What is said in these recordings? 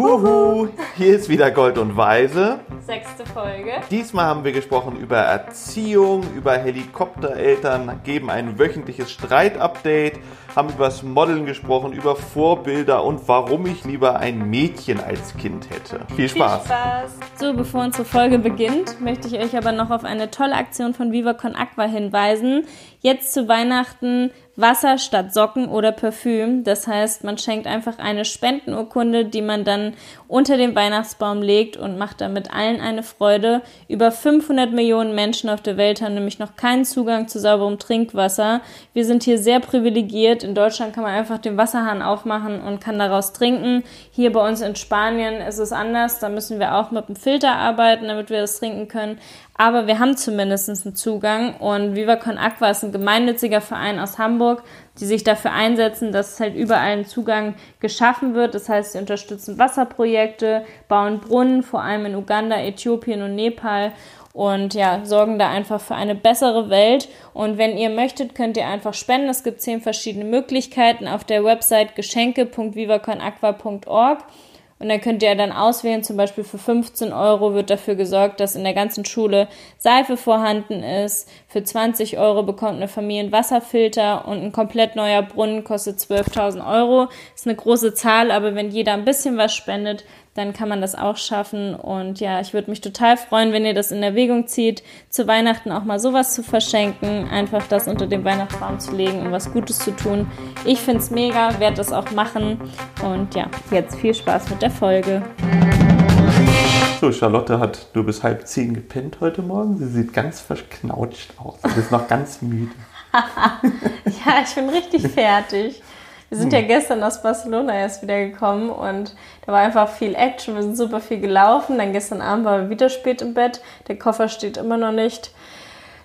Huhu, hier ist wieder Gold und Weise. Sechste Folge. Diesmal haben wir gesprochen über Erziehung, über Helikoptereltern, geben ein wöchentliches Streitupdate, haben über das Modeln gesprochen, über Vorbilder und warum ich lieber ein Mädchen als Kind hätte. Viel Spaß. Viel Spaß. So, bevor unsere Folge beginnt, möchte ich euch aber noch auf eine tolle Aktion von Viva Con Aqua hinweisen. Jetzt zu Weihnachten Wasser statt Socken oder Parfüm. Das heißt, man schenkt einfach eine Spendenurkunde, die man dann unter den Weihnachtsbaum legt und macht damit allen eine Freude. Über 500 Millionen Menschen auf der Welt haben nämlich noch keinen Zugang zu sauberem Trinkwasser. Wir sind hier sehr privilegiert. In Deutschland kann man einfach den Wasserhahn aufmachen und kann daraus trinken. Hier bei uns in Spanien ist es anders. Da müssen wir auch mit dem Filter arbeiten, damit wir das trinken können. Aber wir haben zumindest einen Zugang und Viva Con Aqua ist ein gemeinnütziger Verein aus Hamburg, die sich dafür einsetzen, dass halt überall ein Zugang geschaffen wird. Das heißt, sie unterstützen Wasserprojekte, bauen Brunnen, vor allem in Uganda, Äthiopien und Nepal und ja, sorgen da einfach für eine bessere Welt. Und wenn ihr möchtet, könnt ihr einfach spenden. Es gibt zehn verschiedene Möglichkeiten auf der Website geschenke.vivaconaqua.org. Und dann könnt ihr dann auswählen, zum Beispiel für 15 Euro wird dafür gesorgt, dass in der ganzen Schule Seife vorhanden ist. Für 20 Euro bekommt eine Familie einen Wasserfilter und ein komplett neuer Brunnen kostet 12.000 Euro. Ist eine große Zahl, aber wenn jeder ein bisschen was spendet, dann kann man das auch schaffen. Und ja, ich würde mich total freuen, wenn ihr das in Erwägung zieht, zu Weihnachten auch mal sowas zu verschenken, einfach das unter den Weihnachtsbaum zu legen und was Gutes zu tun. Ich finde es mega, werde das auch machen. Und ja, jetzt viel Spaß mit der Folge. So, Charlotte hat nur bis halb zehn gepennt heute Morgen. Sie sieht ganz verknautscht aus. Sie ist noch ganz müde. ja, ich bin richtig fertig. Wir sind hm. ja gestern aus Barcelona erst wieder gekommen und da war einfach viel Action. Wir sind super viel gelaufen. Dann gestern Abend waren wir wieder spät im Bett. Der Koffer steht immer noch nicht.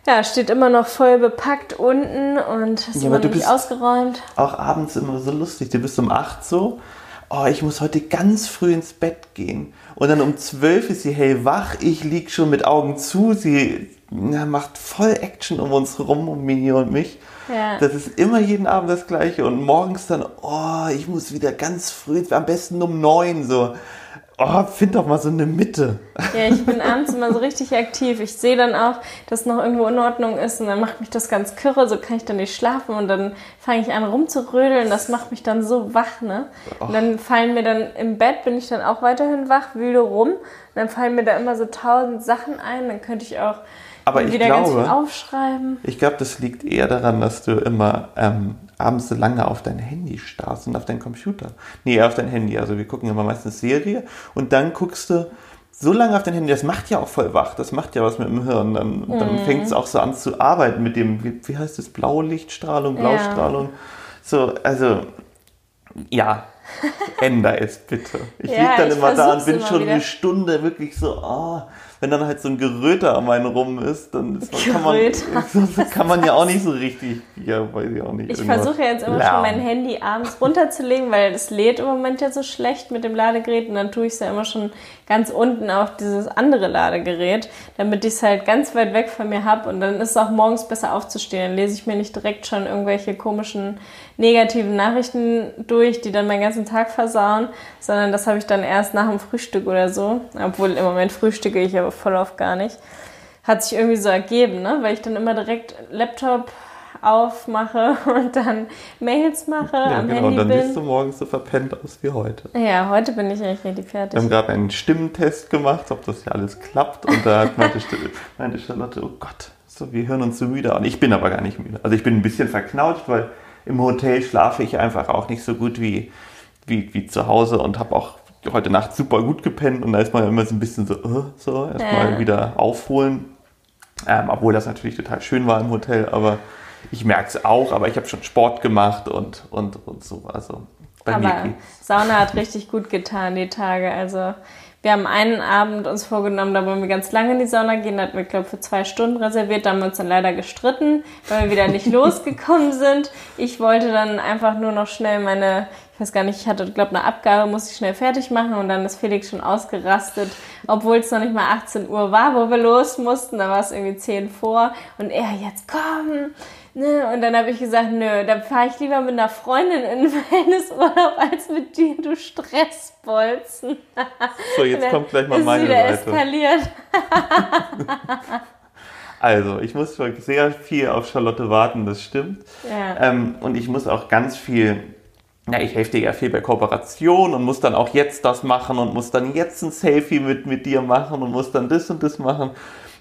Ja, steht immer noch voll bepackt unten und ist ja, immer noch nicht ausgeräumt. Auch abends immer so lustig. Du bist um 8 so. Oh, ich muss heute ganz früh ins Bett gehen. Und dann um 12 ist sie hellwach. Ich lieg schon mit Augen zu. Sie na, macht voll Action um uns rum, um Mini und mich. Ja. Das ist immer jeden Abend das Gleiche. Und morgens dann, oh, ich muss wieder ganz früh, am besten um neun so. Oh, find doch mal so eine Mitte. Ja, ich bin abends immer so richtig aktiv. Ich sehe dann auch, dass noch irgendwo in Ordnung ist und dann macht mich das ganz kürre, so kann ich dann nicht schlafen und dann fange ich an rumzurödeln. Das macht mich dann so wach, ne? Und dann fallen mir dann im Bett, bin ich dann auch weiterhin wach, wühle rum. Und dann fallen mir da immer so tausend Sachen ein. Dann könnte ich auch aber ich glaube. Ich glaube, das liegt eher daran, dass du immer ähm, abends so lange auf dein Handy starrst und auf deinen Computer. Nee, auf dein Handy. Also wir gucken immer meistens Serie und dann guckst du so lange auf dein Handy. Das macht ja auch voll wach. Das macht ja was mit dem Hirn. Dann, mhm. dann fängt es auch so an zu arbeiten mit dem, wie, wie heißt das, Blaulichtstrahlung, Blaustrahlung. Ja. So, also ja, änder es bitte. Ich ja, liege dann immer da und bin schon wieder. eine Stunde wirklich so, oh, wenn dann halt so ein Geröter am einen rum ist, dann ist, kann, man, kann man ja auch nicht so richtig, ja, weiß ich auch nicht. Ich versuche ja jetzt immer lernen. schon mein Handy abends runterzulegen, weil es lädt im Moment ja so schlecht mit dem Ladegerät und dann tue ich es ja immer schon ganz unten auf dieses andere Ladegerät, damit ich es halt ganz weit weg von mir habe und dann ist es auch morgens besser aufzustehen. Dann lese ich mir nicht direkt schon irgendwelche komischen negativen Nachrichten durch, die dann meinen ganzen Tag versauen, sondern das habe ich dann erst nach dem Frühstück oder so, obwohl im Moment frühstücke ich aber voll oft gar nicht. Hat sich irgendwie so ergeben, ne? weil ich dann immer direkt Laptop aufmache und dann Mails mache. Ja, am genau, Handy und dann bin. siehst du morgens so verpennt aus wie heute. Ja, heute bin ich eigentlich richtig fertig. Wir haben gerade einen Stimmentest gemacht, ob das ja alles klappt. Und da meinte, meinte Charlotte, oh Gott, so, wir hören uns so müde an. Ich bin aber gar nicht müde. Also ich bin ein bisschen verknautscht, weil im Hotel schlafe ich einfach auch nicht so gut wie, wie, wie zu Hause und habe auch heute Nacht super gut gepennt und da ist man immer so ein bisschen so, uh, so erstmal ja. wieder aufholen. Ähm, obwohl das natürlich total schön war im Hotel, aber ich merke es auch, aber ich habe schon Sport gemacht und, und, und so. Also bei aber mir Sauna hat richtig gut getan, die Tage. Also wir haben einen Abend uns vorgenommen, da wollen wir ganz lange in die Sauna gehen. Da hatten wir, glaube ich, für zwei Stunden reserviert. Da haben wir uns dann leider gestritten, weil wir wieder nicht losgekommen sind. Ich wollte dann einfach nur noch schnell meine, ich weiß gar nicht, ich hatte, glaube eine Abgabe, musste ich schnell fertig machen und dann ist Felix schon ausgerastet, obwohl es noch nicht mal 18 Uhr war, wo wir los mussten. Da war es irgendwie 10 vor und er, jetzt komm, ne, und dann habe ich gesagt, nö, dann fahre ich lieber mit einer Freundin in den Wellnessurlaub als mit dir, du Stressbolzen. So, jetzt kommt gleich mal meine Seite. eskaliert. Also, ich muss sehr viel auf Charlotte warten, das stimmt. Ja. Ähm, und ich muss auch ganz viel, ja, ich helfe dir ja viel bei Kooperation und muss dann auch jetzt das machen und muss dann jetzt ein Selfie mit, mit dir machen und muss dann das und das machen.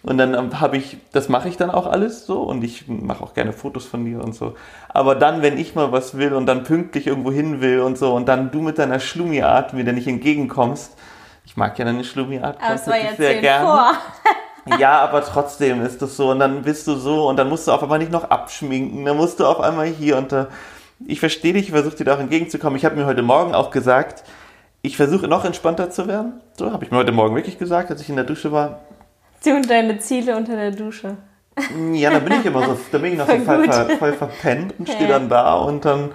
Und dann habe ich, das mache ich dann auch alles so und ich mache auch gerne Fotos von dir und so. Aber dann, wenn ich mal was will und dann pünktlich irgendwo hin will und so und dann du mit deiner Schlummi-Art mir dann nicht entgegenkommst, ich mag ja deine Schlummi-Art sehr gerne. vor. Ja, aber trotzdem ist das so und dann bist du so und dann musst du auf einmal nicht noch abschminken, dann musst du auf einmal hier und da. Ich verstehe dich, ich versuche dir da auch entgegenzukommen. Ich habe mir heute Morgen auch gesagt, ich versuche noch entspannter zu werden. So habe ich mir heute Morgen wirklich gesagt, als ich in der Dusche war. Du und deine Ziele unter der Dusche. Ja, da bin ich immer so, da bin ich noch so Voll voll, gut. ver, voll verpennt und stehe dann da und dann,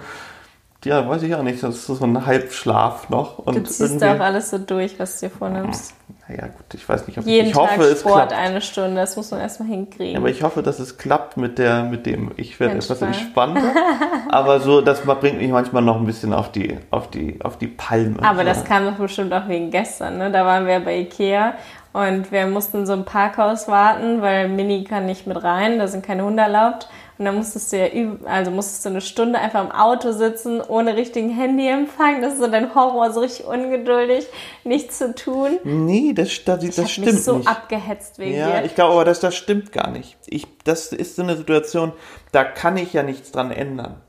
ja, weiß ich auch nicht, das ist so ein Halbschlaf noch. Und Du ziehst irgendwie- auch alles so durch, was du dir vornimmst. Naja, gut, ich weiß nicht, ob Jeden ich hoffe, Tag es Sport klappt. eine Stunde, das muss man erstmal hinkriegen. Ja, aber ich hoffe, dass es klappt mit der, mit dem. Ich werde etwas Entspannt. entspannter. aber so, das bringt mich manchmal noch ein bisschen auf die, auf die, auf die Palme. Aber das so. kam doch bestimmt auch wegen gestern, ne? Da waren wir bei Ikea und wir mussten so einem Parkhaus warten, weil Mini kann nicht mit rein, da sind keine Hunde erlaubt. Und dann musstest du ja, üb- also musstest du eine Stunde einfach im Auto sitzen, ohne richtigen Handyempfang. Das ist so dein Horror, so richtig ungeduldig, nichts zu tun. Nee, das, das, das stimmt mich so nicht. abgehetzt wegen Ja, dir. ich glaube aber, dass das stimmt gar nicht. Ich, das ist so eine Situation, da kann ich ja nichts dran ändern.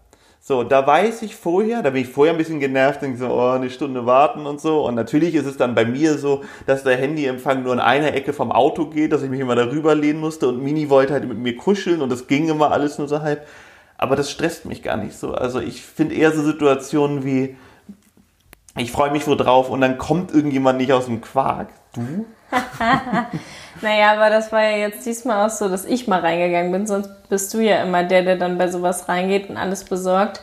So, da weiß ich vorher, da bin ich vorher ein bisschen genervt, denke so, oh, eine Stunde warten und so. Und natürlich ist es dann bei mir so, dass der Handyempfang nur in einer Ecke vom Auto geht, dass ich mich immer darüber lehnen musste und Mini wollte halt mit mir kuscheln und das ging immer alles nur so halb. Aber das stresst mich gar nicht so. Also ich finde eher so Situationen wie, ich freue mich wo drauf und dann kommt irgendjemand nicht aus dem Quark. Du? Naja, aber das war ja jetzt diesmal auch so, dass ich mal reingegangen bin. Sonst bist du ja immer der, der dann bei sowas reingeht und alles besorgt.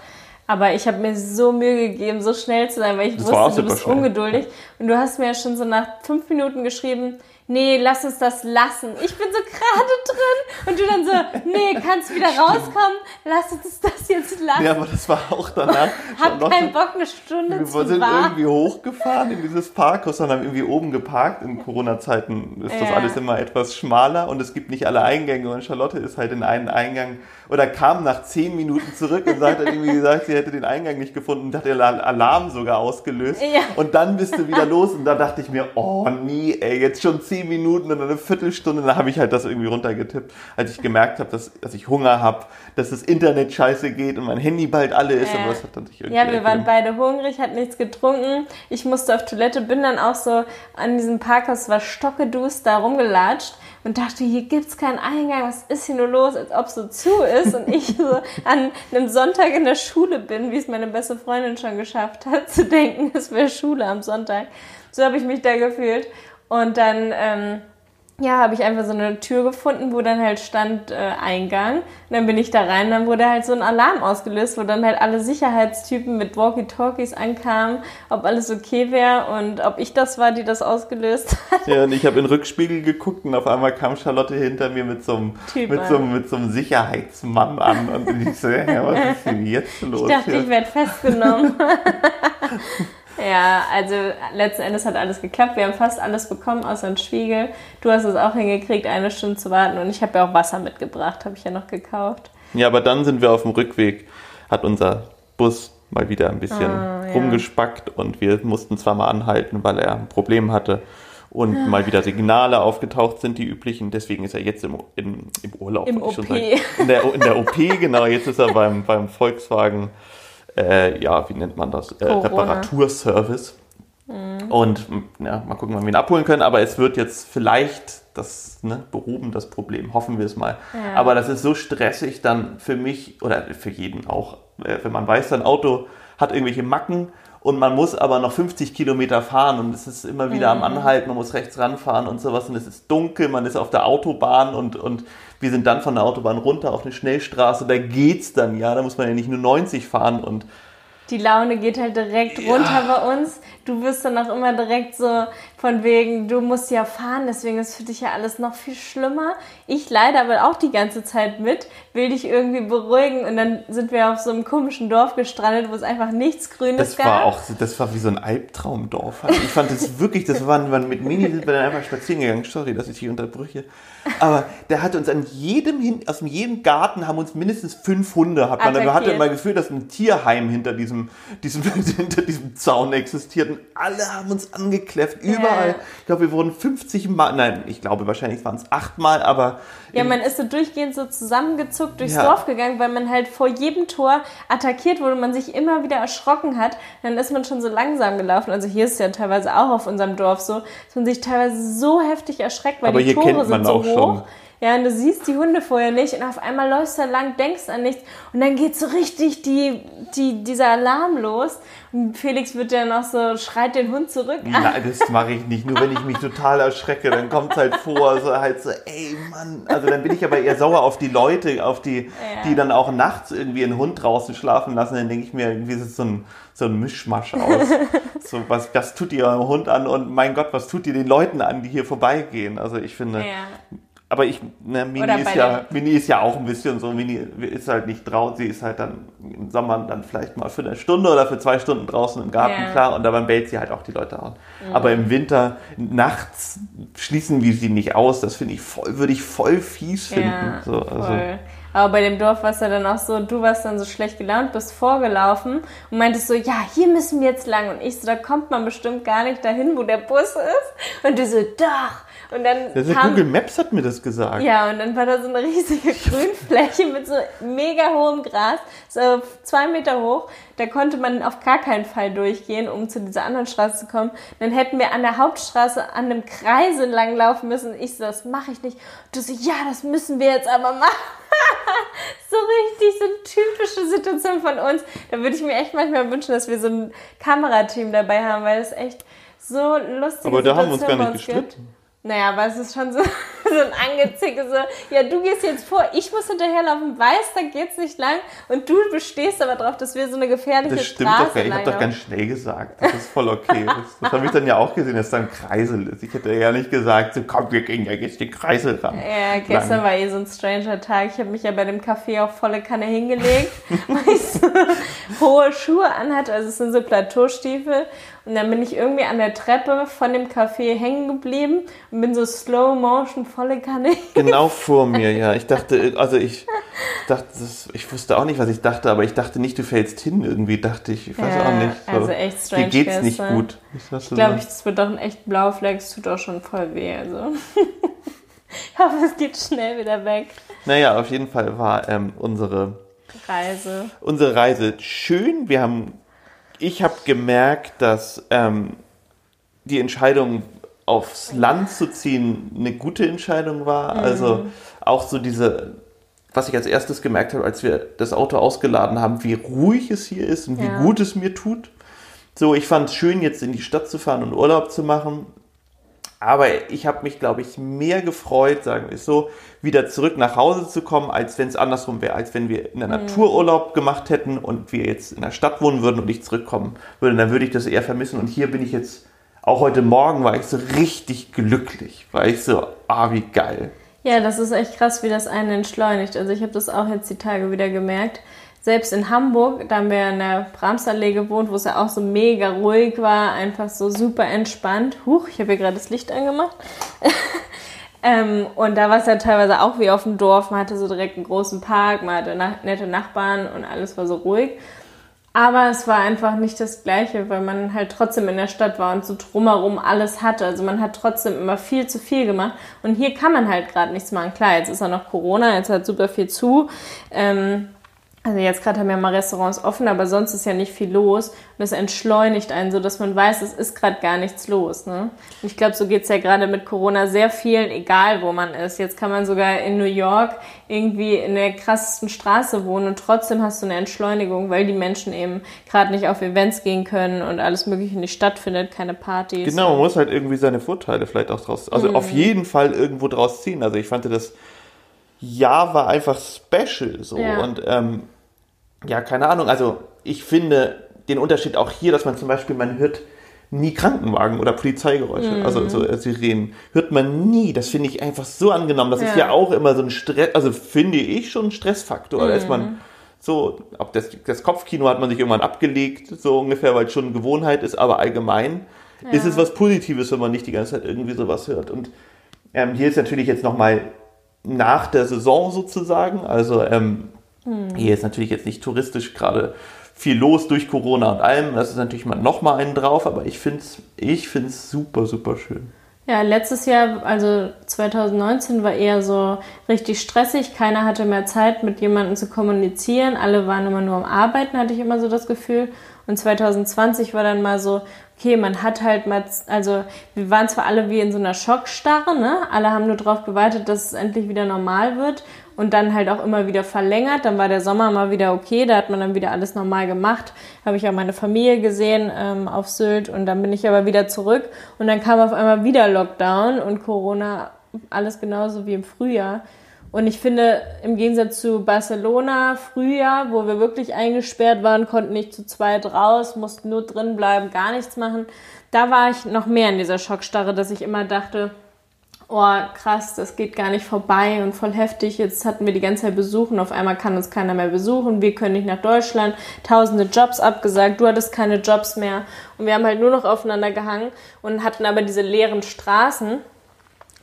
Aber ich habe mir so Mühe gegeben, so schnell zu sein, weil ich Das wusste, du bist schnell. ungeduldig. Und du hast mir ja schon so nach fünf Minuten geschrieben, nee, lass uns das lassen. Ich bin so gerade drin. Und du dann so, nee, kannst wieder rauskommen, lass uns das jetzt lassen. Ja, aber das war auch danach. hab Charlotte- keinen Bock, eine Stunde Wir zu sind warten. irgendwie hochgefahren in dieses Parkhaus und haben irgendwie oben geparkt. In Corona-Zeiten ist das Ja. alles immer etwas schmaler und es gibt nicht alle Eingänge. Und Charlotte ist halt in einen Eingang oder kam nach zehn Minuten zurück und hat halt irgendwie gesagt, sie hätte den Eingang nicht gefunden und hat den Al- Alarm sogar ausgelöst. Ja. Und dann bist du wieder los und da dachte ich mir, oh nee, ey, jetzt schon zehn Minuten und eine Viertelstunde. Dann habe ich halt das irgendwie runtergetippt, als ich gemerkt habe, dass, dass ich Hunger habe, dass das Internet scheiße geht und mein Handy bald alle ist. Ja. Aber das hat dann sich irgendwie Ja, wir waren ergeben. beide hungrig, hatten nichts getrunken. Ich musste auf Toilette, bin dann auch so an diesem Parkhaus, war stockedust da rumgelatscht und dachte, hier gibt's keinen Eingang, was ist hier nur los, als ob so zu ist. Und ich so an einem Sonntag in der Schule bin, wie es meine beste Freundin schon geschafft hat, zu denken, es wäre Schule am Sonntag. So habe ich mich da gefühlt. Und dann... Ähm, ja, habe ich einfach so eine Tür gefunden, wo dann halt stand äh, Eingang. Und dann bin ich da rein, dann wurde halt so ein Alarm ausgelöst, wo dann halt alle Sicherheitstypen mit Walkie-Talkies ankamen, ob alles okay wäre und ob ich das war, die das ausgelöst hat. Ja, und ich habe in den Rückspiegel geguckt und auf einmal kam Charlotte hinter mir mit so einem, Typ mit an. so einem, mit so einem Sicherheitsmann an. Und ich so, ja, was ist denn jetzt los? Ich dachte, hier? ich werde festgenommen. ja, also letzten Endes hat alles geklappt. Wir haben fast alles bekommen, außer einen Spiegel. Du hast es auch hingekriegt, eine Stunde zu warten. Und ich habe ja auch Wasser mitgebracht, habe ich ja noch gekauft. ja, aber dann sind wir auf dem Rückweg, hat unser Bus mal wieder ein bisschen Ah, ja. rumgespackt und wir mussten zweimal anhalten, weil er ein Problem hatte. Und mal wieder Signale aufgetaucht sind, die üblichen. Deswegen ist er jetzt im, im, im Urlaub. Im wollte ich schon OP. In der, in der OP, genau. Jetzt ist er beim, beim Volkswagen, äh, ja, wie nennt man das? Äh. Reparaturservice. Und m, ja, mal gucken, wann wir ihn abholen können. Aber es wird jetzt vielleicht das ne, behoben, das Problem. Hoffen wir es mal. Ja. Aber das ist so stressig dann für mich oder für jeden auch, äh, wenn man weiß, sein Auto hat irgendwelche Macken und man muss aber noch 50 Kilometer fahren und es ist immer wieder am Anhalten, man muss rechts ranfahren und sowas und es ist dunkel, man ist auf der Autobahn und, und wir sind dann von der Autobahn runter auf eine Schnellstraße, da geht's dann, ja, da muss man ja nicht nur 90 fahren und die Laune geht halt direkt runter ja. bei uns. Du wirst dann auch immer direkt so von wegen, du musst ja fahren, deswegen ist für dich ja alles noch viel schlimmer. Ich leide aber auch die ganze Zeit mit, will dich irgendwie beruhigen und dann sind wir auf so einem komischen Dorf gestrandet, wo es einfach nichts Grünes das gab. War auch, das war wie so ein Albtraumdorf. Also ich fand das wirklich, das waren, waren mit Mini sind wir dann einfach spazieren gegangen. Sorry, dass ich dich unterbrüche. Aber der hatte uns an jedem, aus jedem Garten haben uns mindestens fünf Hunde, hat man. Man hatte immer Gefühl, dass ein Tierheim hinter diesem, diesem, hinter diesem Zaun existiert. Und alle haben uns angekläfft, überall. Ja. Ich glaube, wir wurden 50 Mal, nein, ich glaube, wahrscheinlich waren es acht Mal, aber. Ja, man ist so durchgehend so zusammengezuckt durchs ja. Dorf gegangen, weil man halt vor jedem Tor attackiert wurde und man sich immer wieder erschrocken hat. Dann ist man schon so langsam gelaufen. Also hier ist es ja teilweise auch auf unserem Dorf so, dass man sich teilweise so heftig erschreckt, weil aber die Tore sind so hoch. Schon ja, und du siehst die Hunde vorher nicht und auf einmal läufst du lang, denkst an nichts und dann geht so richtig die, die, dieser Alarm los und Felix wird ja noch so, schreit den Hund zurück an. Nein, das mache ich nicht. Nur wenn ich mich total erschrecke, dann kommt es halt vor, so halt so, ey Mann. Also dann bin ich aber eher sauer auf die Leute, auf die, ja. die dann auch nachts irgendwie einen Hund draußen schlafen lassen. Dann denke ich mir, irgendwie ist es so ein, so ein Mischmasch aus. so, was, was tut ihr eurem Hund an und mein Gott, was tut ihr den Leuten an, die hier vorbeigehen? Also ich finde, ja aber ich, ne, Mini ist ja, Mini ist ja auch ein bisschen so, Mini ist halt nicht draußen, sie ist halt dann im Sommer dann vielleicht mal für eine Stunde oder für zwei Stunden draußen im Garten, ja. klar, und dabei bellt sie halt auch die Leute an. Mhm. Aber im Winter, nachts schließen wir sie nicht aus, das finde ich voll, würde ich voll fies finden. Ja, so, also. Aber bei dem Dorf war es ja dann auch so, du warst dann so schlecht gelaunt, bist vorgelaufen und meintest so, ja, hier müssen wir jetzt lang. Und ich so, da kommt man bestimmt gar nicht dahin, wo der Bus ist. Und du so, doch. Und dann das kam, Google Maps hat mir das gesagt. Ja, und dann war da so eine riesige Grünfläche mit so mega hohem Gras, so zwei Meter hoch. Da konnte man auf gar keinen Fall durchgehen, um zu dieser anderen Straße zu kommen. Dann hätten wir an der Hauptstraße an einem Kreise langlaufen müssen. Ich so, das mache ich nicht. Und du so, ja, das müssen wir jetzt aber machen. so richtig, so eine typische Situation von uns. Da würde ich mir echt manchmal wünschen, dass wir so ein Kamerateam dabei haben, weil es echt so lustig ist. Aber da haben wir uns gar nicht gestritten. Gibt. Naja, aber es ist schon so, so ein Angezicke, so, ja, du gehst jetzt vor, ich muss hinterherlaufen, weiß, da geht's nicht lang und du bestehst aber drauf, dass wir so eine gefährliche Das stimmt Straße doch, ich habe doch ganz schnell gesagt, das ist voll okay. das, das habe ich dann ja auch gesehen, dass da ein Kreisel ist. Ich hätte ja nicht gesagt, so komm, wir gehen ja jetzt den Kreisel ran. Ja, gestern lang. war eh so ein stranger Tag. Ich habe mich ja bei dem Café auf volle Kanne hingelegt, weil ich so hohe Schuhe anhatte, also es sind so Plateaustiefel und dann bin ich irgendwie an der Treppe von dem Café hängen geblieben und bin so slow motion volle Kanne. Genau vor mir, ja. Ich dachte, also ich dachte, ich wusste auch nicht, was ich dachte, aber ich dachte nicht, du fällst hin irgendwie, dachte ich. Ich weiß ja, auch nicht. So. Also echt strange. Dir geht's nicht gut. Ich glaube, es wird doch ein echt Blaufleck, es tut auch schon voll weh. Also. ich hoffe, es geht schnell wieder weg. Naja, auf jeden Fall war ähm, unsere Reise. Unsere Reise schön. Wir haben ich habe gemerkt, dass ähm, die Entscheidung aufs Land zu ziehen eine gute Entscheidung war. Mhm. Also auch so diese, was ich als erstes gemerkt habe, als wir das Auto ausgeladen haben, wie ruhig es hier ist und ja. wie gut es mir tut. So, ich fand es schön, jetzt in die Stadt zu fahren und Urlaub zu machen. Aber ich habe mich, glaube ich, mehr gefreut, sagen wir es so, wieder zurück nach Hause zu kommen, als wenn es andersrum wäre, als wenn wir in der mhm. Natur Urlaub gemacht hätten und wir jetzt in der Stadt wohnen würden und ich zurückkommen würde. Dann würde ich das eher vermissen. Und hier bin ich jetzt, auch heute Morgen war ich so richtig glücklich, weil ich so, ah, wie geil. Ja, das ist echt krass, wie das einen entschleunigt. Also ich habe das auch jetzt die Tage wieder gemerkt selbst in Hamburg, da haben wir in der Bramsallee gewohnt, wo es ja auch so mega ruhig war, einfach so super entspannt. Huch, ich habe hier gerade das Licht angemacht. ähm, und da war es ja teilweise auch wie auf dem Dorf. Man hatte so direkt einen großen Park, man hatte na nette Nachbarn und alles war so ruhig. Aber es war einfach nicht das Gleiche, weil man halt trotzdem in der Stadt war und so drumherum alles hatte. Also man hat trotzdem immer viel zu viel gemacht. Und hier kann man halt gerade nichts machen. Klar, jetzt ist ja noch Corona, jetzt hat super viel zu. Ähm, also jetzt gerade haben ja mal Restaurants offen, aber sonst ist ja nicht viel los. Und das entschleunigt einen so, dass man weiß, es ist gerade gar nichts los. Ne? Und ich glaube, so geht es ja gerade mit Corona sehr vielen, egal wo man ist. Jetzt kann man sogar in New York irgendwie in der krassesten Straße wohnen und trotzdem hast du eine Entschleunigung, weil die Menschen eben gerade nicht auf Events gehen können und alles Mögliche nicht stattfindet, keine Partys. Genau, man muss halt irgendwie seine Vorteile vielleicht auch draus, also mhm. auf jeden Fall irgendwo draus ziehen. Also ich fand das Jahr war einfach special so. Ja. Und ähm, ja, keine Ahnung. Also ich finde, den Unterschied auch hier, dass man zum Beispiel, man hört nie Krankenwagen oder Polizeigeräusche, mhm. also so äh, Sirenen, hört man nie. Das finde ich einfach so angenommen. Das ja. ist ja auch immer so ein Stress, also finde ich schon ein Stressfaktor, mhm. als man so, ob das, das Kopfkino hat man sich irgendwann abgelegt, so ungefähr, weil es schon eine Gewohnheit ist, aber allgemein ja. ist es was Positives, wenn man nicht die ganze Zeit irgendwie sowas hört. Und ähm, hier ist natürlich jetzt nochmal nach der Saison sozusagen, also ähm, hm. hier ist natürlich jetzt nicht touristisch gerade viel los durch Corona und allem. Das ist natürlich mal nochmal einen drauf, aber ich finde es ich find's super, super schön. Ja, letztes Jahr, also 2019, war eher so richtig stressig. Keiner hatte mehr Zeit, mit jemandem zu kommunizieren. Alle waren immer nur am Arbeiten, hatte ich immer so das Gefühl. Und 2020 war dann mal so, okay, man hat halt mal, also wir waren zwar alle wie in so einer Schockstarre, ne? Alle haben nur darauf gewartet, dass es endlich wieder normal wird und dann halt auch immer wieder verlängert. Dann war der Sommer mal wieder okay, da hat man dann wieder alles normal gemacht. Habe ich auch meine Familie gesehen ähm, auf Sylt und dann bin ich aber wieder zurück und dann kam auf einmal wieder Lockdown und Corona, alles genauso wie im Frühjahr. Und ich finde, im Gegensatz zu Barcelona Frühjahr, wo wir wirklich eingesperrt waren, konnten nicht zu zweit raus, mussten nur drin bleiben, gar nichts machen, da war ich noch mehr in dieser Schockstarre, dass ich immer dachte, oh krass, das geht gar nicht vorbei und voll heftig. Jetzt hatten wir die ganze Zeit Besuch und auf einmal kann uns keiner mehr besuchen. Wir können nicht nach Deutschland. Tausende Jobs abgesagt. Du hattest keine Jobs mehr. Und wir haben halt nur noch aufeinander gehangen und hatten aber diese leeren Straßen.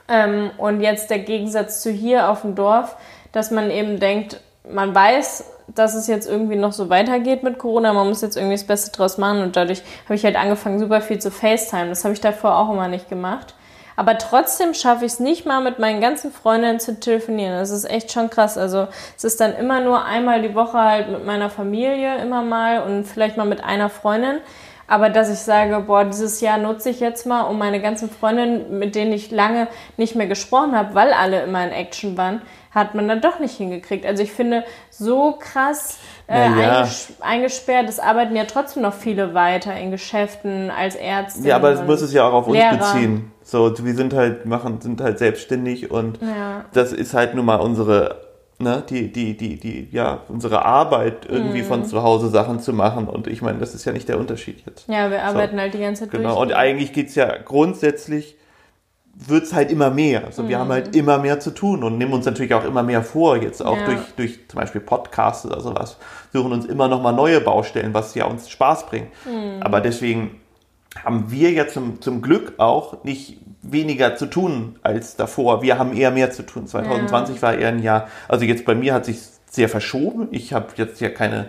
Ähm, und jetzt der Gegensatz zu hier auf dem Dorf, dass man eben denkt, man weiß, dass es jetzt irgendwie noch so weitergeht mit Corona. Man muss jetzt irgendwie das Beste draus machen. Und dadurch habe ich halt angefangen, super viel zu FaceTime. Das habe ich davor auch immer nicht gemacht. Aber trotzdem schaffe ich es nicht mal mit meinen ganzen Freundinnen zu telefonieren. Das ist echt schon krass. Also es ist dann immer nur einmal die Woche halt mit meiner Familie immer mal und vielleicht mal mit einer Freundin. Aber dass ich sage, boah, dieses Jahr nutze ich jetzt mal, um meine ganzen Freundinnen, mit denen ich lange nicht mehr gesprochen habe, weil alle immer in Action waren, hat man dann doch nicht hingekriegt. Also ich finde, so krass äh, ja. eingesperrt, es arbeiten ja trotzdem noch viele weiter in Geschäften als Ärzte. Ja, aber es muss es ja auch auf Lehrer. uns beziehen. So, wir sind halt, machen, sind halt selbstständig und ja. das ist halt nun mal unsere, ne, die, die, die, die, ja, unsere Arbeit, irgendwie mhm. von zu Hause Sachen zu machen. Und ich meine, das ist ja nicht der Unterschied jetzt. Ja, wir arbeiten so. halt die ganze Zeit Genau, durch. und eigentlich geht's ja grundsätzlich wird's halt immer mehr. Also mhm. wir haben halt mhm. immer mehr zu tun und nehmen uns natürlich auch immer mehr vor, jetzt auch ja. durch, durch zum Beispiel Podcasts oder sowas, suchen uns immer noch mal neue Baustellen, was ja uns Spaß bringt. Mhm. Aber deswegen haben wir ja zum, zum Glück auch nicht weniger zu tun als davor. Wir haben eher mehr zu tun. 2020 ja. war eher ein Jahr, also jetzt bei mir hat sich sehr verschoben. Ich habe jetzt ja keine,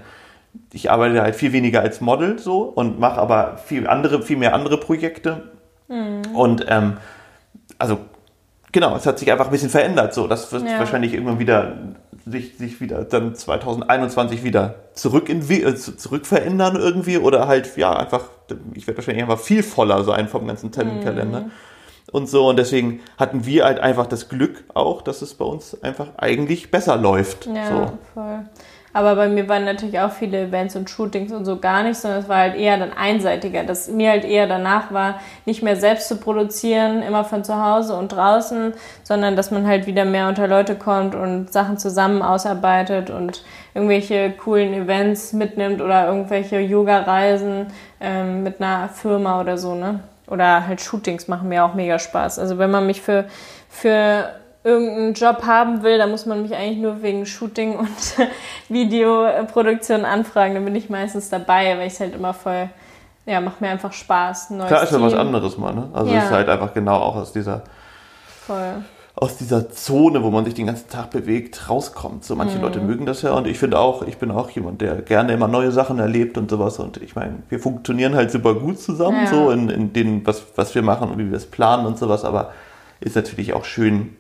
ich arbeite halt viel weniger als Model so und mache aber viel andere, viel mehr andere Projekte. Mhm. Und ähm, also genau, es hat sich einfach ein bisschen verändert. So, das wird ja. wahrscheinlich irgendwann wieder sich, sich wieder dann 2021 wieder zurück, in, äh, zurück verändern irgendwie oder halt, ja, einfach, ich werde wahrscheinlich einfach viel voller sein vom ganzen Terminkalender. Mhm. Und so, und deswegen hatten wir halt einfach das Glück auch, dass es bei uns einfach eigentlich besser läuft. Ja, so. voll. Aber bei mir waren natürlich auch viele Events und Shootings und so gar nicht, sondern es war halt eher dann einseitiger, dass mir halt eher danach war, nicht mehr selbst zu produzieren, immer von zu Hause und draußen, sondern dass man halt wieder mehr unter Leute kommt und Sachen zusammen ausarbeitet und irgendwelche coolen Events mitnimmt oder irgendwelche Yoga-Reisen ähm, mit einer Firma oder so, ne? Oder halt Shootings machen mir auch mega Spaß. Also wenn man mich für, für irgendeinen Job haben will, dann muss man mich eigentlich nur wegen Shooting und Videoproduktion anfragen. Dann bin ich meistens dabei, weil ich es halt immer voll, ja, macht mir einfach Spaß. Klar ist ja was anderes mal, ne? Also ja. es ist halt einfach genau auch aus dieser voll. aus dieser Zone, wo man sich den ganzen Tag bewegt, rauskommt. So manche mhm. Leute mögen das ja und ich finde auch, ich bin auch jemand, der gerne immer neue Sachen erlebt und sowas. Und ich meine, wir funktionieren halt super gut zusammen, ja. so in, in dem, was, was wir machen und wie wir es planen und sowas, aber ist natürlich auch schön,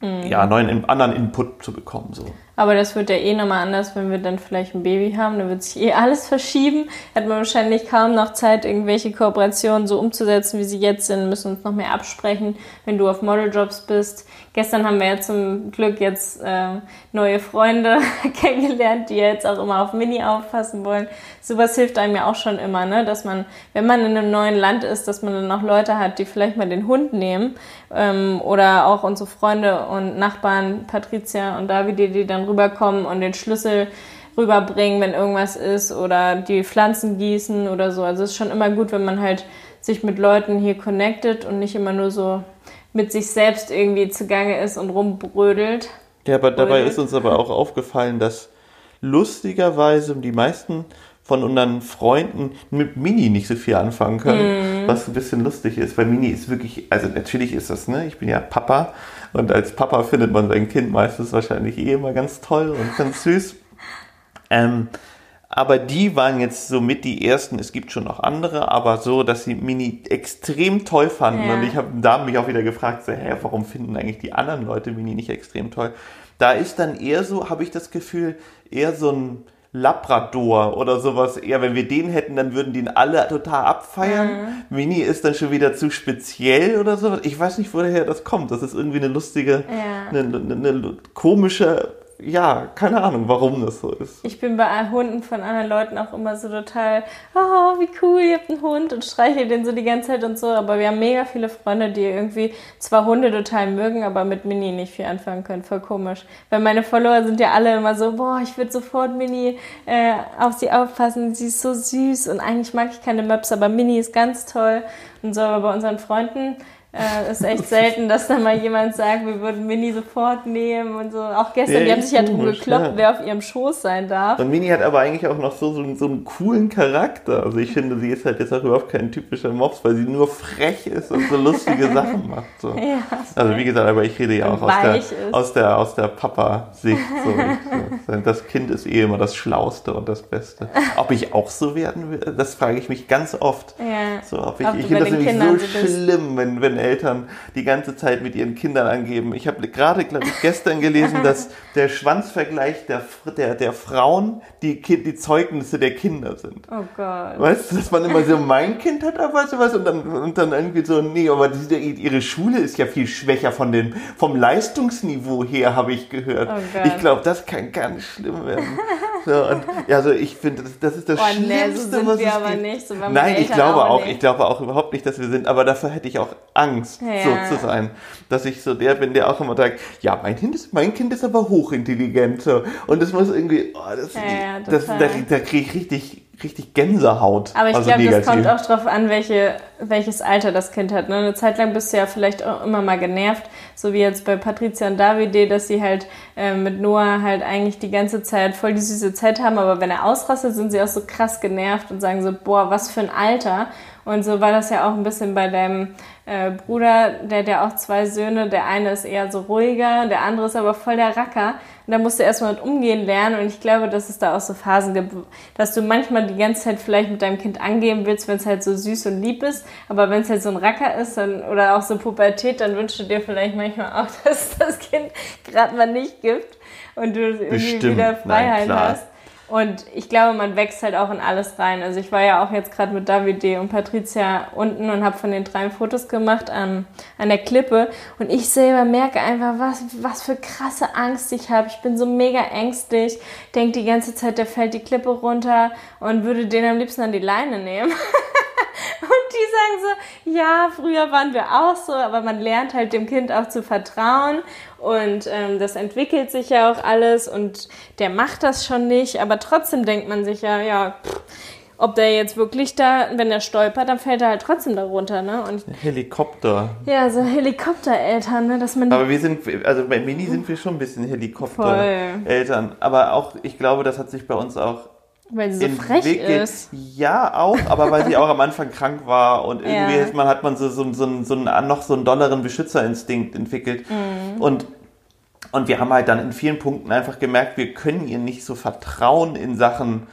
mhm. ja, neuen, anderen Input zu bekommen. So. Aber das wird ja eh nochmal anders, wenn wir dann vielleicht ein Baby haben. Dann wird sich eh alles verschieben. Hat man wahrscheinlich kaum noch Zeit, irgendwelche Kooperationen so umzusetzen, wie sie jetzt sind. Müssen uns noch mehr absprechen, wenn du auf Modeljobs bist. Gestern haben wir ja zum Glück jetzt äh, neue Freunde kennengelernt, die jetzt auch immer auf Mini aufpassen wollen. Sowas hilft einem ja auch schon immer, ne? dass man, wenn man in einem neuen Land ist, dass man dann auch Leute hat, die vielleicht mal den Hund nehmen. Ähm, oder auch unsere Freunde und Nachbarn, Patricia und David, die dann rüberkommen und den Schlüssel rüberbringen, wenn irgendwas ist oder die Pflanzen gießen oder so. Also es ist schon immer gut, wenn man halt sich mit Leuten hier connectet und nicht immer nur so mit sich selbst irgendwie zugange ist und rumbrödelt. Ja, aber dabei ist uns aber auch aufgefallen, dass lustigerweise die meisten von unseren Freunden mit Mini nicht so viel anfangen können, mm. was ein bisschen lustig ist, weil Mini ist wirklich, also natürlich ist das, ne, ich bin ja Papa und als Papa findet man sein Kind meistens wahrscheinlich eh immer ganz toll und ganz süß. Ähm, aber die waren jetzt so mit die ersten. Es gibt schon noch andere, aber so, dass sie Mini extrem toll fanden. Ja. Und ich habe da mich auch wieder gefragt, so, hä, warum finden eigentlich die anderen Leute Mini nicht extrem toll? Da ist dann eher so, habe ich das Gefühl, eher so ein Labrador oder sowas eher, wenn wir den hätten, dann würden die ihn alle total abfeiern. Mhm. Mini ist dann schon wieder zu speziell oder sowas. Ich weiß nicht, woher das kommt. Das ist irgendwie eine lustige, ja. eine, eine, eine komische ja, keine Ahnung, warum das so ist. Ich bin bei Hunden von anderen Leuten auch immer so total, oh, wie cool, ihr habt einen Hund und streiche den so die ganze Zeit und so. Aber wir haben mega viele Freunde, die irgendwie zwar Hunde total mögen, aber mit Mini nicht viel anfangen können. Voll komisch. Weil meine Follower sind ja alle immer so, boah, ich würde sofort Mini äh, auf sie aufpassen, sie ist so süß und eigentlich mag ich keine Möps, aber Mini ist ganz toll. Und so, aber bei unseren Freunden äh, ist echt selten, dass da mal jemand sagt, wir würden Mini sofort nehmen und so. Auch gestern, ja, die haben sich ja drum gekloppt, ja. wer auf ihrem Schoß sein darf. Und Mini hat aber eigentlich auch noch so, so, so einen coolen Charakter. Also ich finde, sie ist halt jetzt auch überhaupt kein typischer Mops, weil sie nur frech ist und so lustige Sachen macht. So. Ja, also wie gesagt, aber ich rede ja auch aus der, aus der, aus der Papa-Sicht. So. Das Kind ist eh immer das Schlauste und das Beste. Ob ich auch so werden will, das frage ich mich ganz oft. Ja. So, ob ich, ich finde das nämlich so schlimm, wenn, wenn Eltern die ganze Zeit mit ihren Kindern angeben. Ich habe gerade, glaube ich, gestern gelesen, dass der Schwanzvergleich der, der, der Frauen die, die Zeugnisse der Kinder sind. Oh Gott. Weißt du, dass man immer so, mein Kind hat aber sowas und dann, und dann irgendwie so, nee, aber die, ihre Schule ist ja viel schwächer von den, vom Leistungsniveau her, habe ich gehört. Oh ich glaube, das kann ganz schlimm werden. So, und, ja, also ich finde, das, das, ist das oh, Schlimmste, nee, so was wir aber gibt. nicht. So, Nein, ich glaube auch, auch ich glaube auch überhaupt nicht, dass wir sind, aber dafür hätte ich auch Angst, ja. so zu sein. Dass ich so der bin, der auch immer sagt, ja, mein Kind ist, mein Kind ist aber hochintelligent. So. Und das muss irgendwie, oh, das, ja, das, da, da kriege ich richtig richtig Gänsehaut. Aber ich also glaube, das kommt auch darauf an, welche, welches Alter das Kind hat. Ne? Eine Zeit lang bist du ja vielleicht auch immer mal genervt, so wie jetzt bei Patricia und Davide, dass sie halt äh, mit Noah halt eigentlich die ganze Zeit voll die süße Zeit haben, aber wenn er ausrastet, sind sie auch so krass genervt und sagen so, boah, was für ein Alter. Und so war das ja auch ein bisschen bei deinem äh, Bruder, der hat ja auch zwei Söhne. Der eine ist eher so ruhiger, der andere ist aber voll der Racker. Und da musst du erstmal mit umgehen lernen. Und ich glaube, dass es da auch so Phasen gibt, dass du manchmal die ganze Zeit vielleicht mit deinem Kind angeben willst, wenn es halt so süß und lieb ist. Aber wenn es halt so ein Racker ist dann, oder auch so Pubertät, dann wünschst du dir vielleicht manchmal auch, dass das Kind gerade mal nicht gibt und du irgendwie Bestimmt. wieder Freiheit Nein, hast. Und ich glaube, man wächst halt auch in alles rein. Also ich war ja auch jetzt gerade mit Davide und Patricia unten und habe von den drei Fotos gemacht an, an der Klippe. Und ich selber merke einfach, was, was für krasse Angst ich habe. Ich bin so mega ängstlich, denke die ganze Zeit, der fällt die Klippe runter und würde den am liebsten an die Leine nehmen. Und die sagen so, ja, früher waren wir auch so, aber man lernt halt dem Kind auch zu vertrauen und ähm, das entwickelt sich ja auch alles und der macht das schon nicht, aber trotzdem denkt man sich ja, ja, pff, ob der jetzt wirklich da, wenn er stolpert, dann fällt er halt trotzdem da runter, ne? Und Helikopter. Ja, so Helikoptereltern, ne? Dass man Aber wir sind, also bei Mini sind wir schon ein bisschen Helikoptereltern. Aber auch, ich glaube, das hat sich bei uns auch weil sie so frech ist. Ja, auch, aber weil sie auch am Anfang krank war und irgendwie ja. hat man, hat man so, so, so, so einen, noch so einen dolleren Beschützerinstinkt entwickelt. Mhm. Und, und wir haben halt dann in vielen Punkten einfach gemerkt, wir können ihr nicht so vertrauen in Sachen.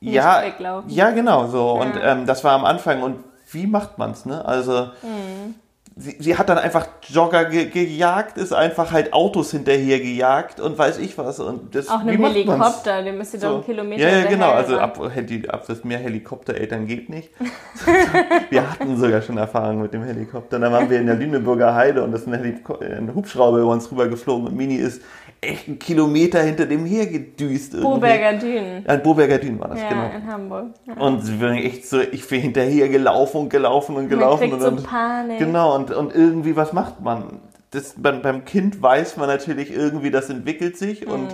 Nicht ja, ja, genau so. Ja. Und ähm, das war am Anfang. Und wie macht man es, ne? Also. Mhm sie, sie hat dann einfach Jogger ge gejagt, ist einfach halt Autos hinterher gejagt und weiß ich was. Und das, Auch ein Helikopter, den müsst ihr so. doch einen Kilometer Ja, ja, genau. Also ab, ab das mehr Helikoptereltern geht nicht. wir hatten sogar schon Erfahrungen mit dem Helikopter. Dann waren wir in der Lüneburger Heide und das ist ein, ein Hubschrauber über uns rüber geflogen und Mini ist echt einen Kilometer hinter dem hergedüst. Irgendwie. Boberger Dünen. Ein Boberger Dünen war das, ja, genau. in Hamburg. Ja. Und sie waren echt so, ich bin hinterher gelaufen und gelaufen und gelaufen. Man kriegt und dann, so Panik. Genau, und, und irgendwie, was macht man? Das, beim, beim Kind weiß man natürlich irgendwie, das entwickelt sich mhm. und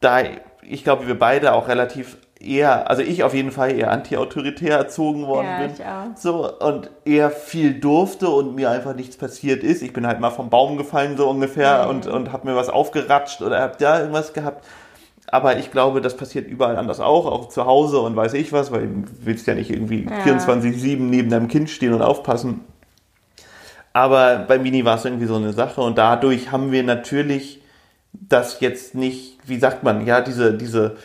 da ich glaube, wir beide auch relativ eher, also ich auf jeden Fall eher anti-autoritär erzogen worden Ja, bin. ich auch. So, und eher viel durfte und mir einfach nichts passiert ist. Ich bin halt mal vom Baum gefallen, so ungefähr, Mhm. und, und habe mir was aufgeratscht oder hab da irgendwas gehabt. Aber ich glaube, das passiert überall anders auch, auch zu Hause und weiß ich was, weil du willst ja nicht irgendwie Ja. 24-7 neben deinem Kind stehen und aufpassen. Aber bei Mini war es irgendwie so eine Sache und dadurch haben wir natürlich das jetzt nicht, wie sagt man, ja, diese, diese,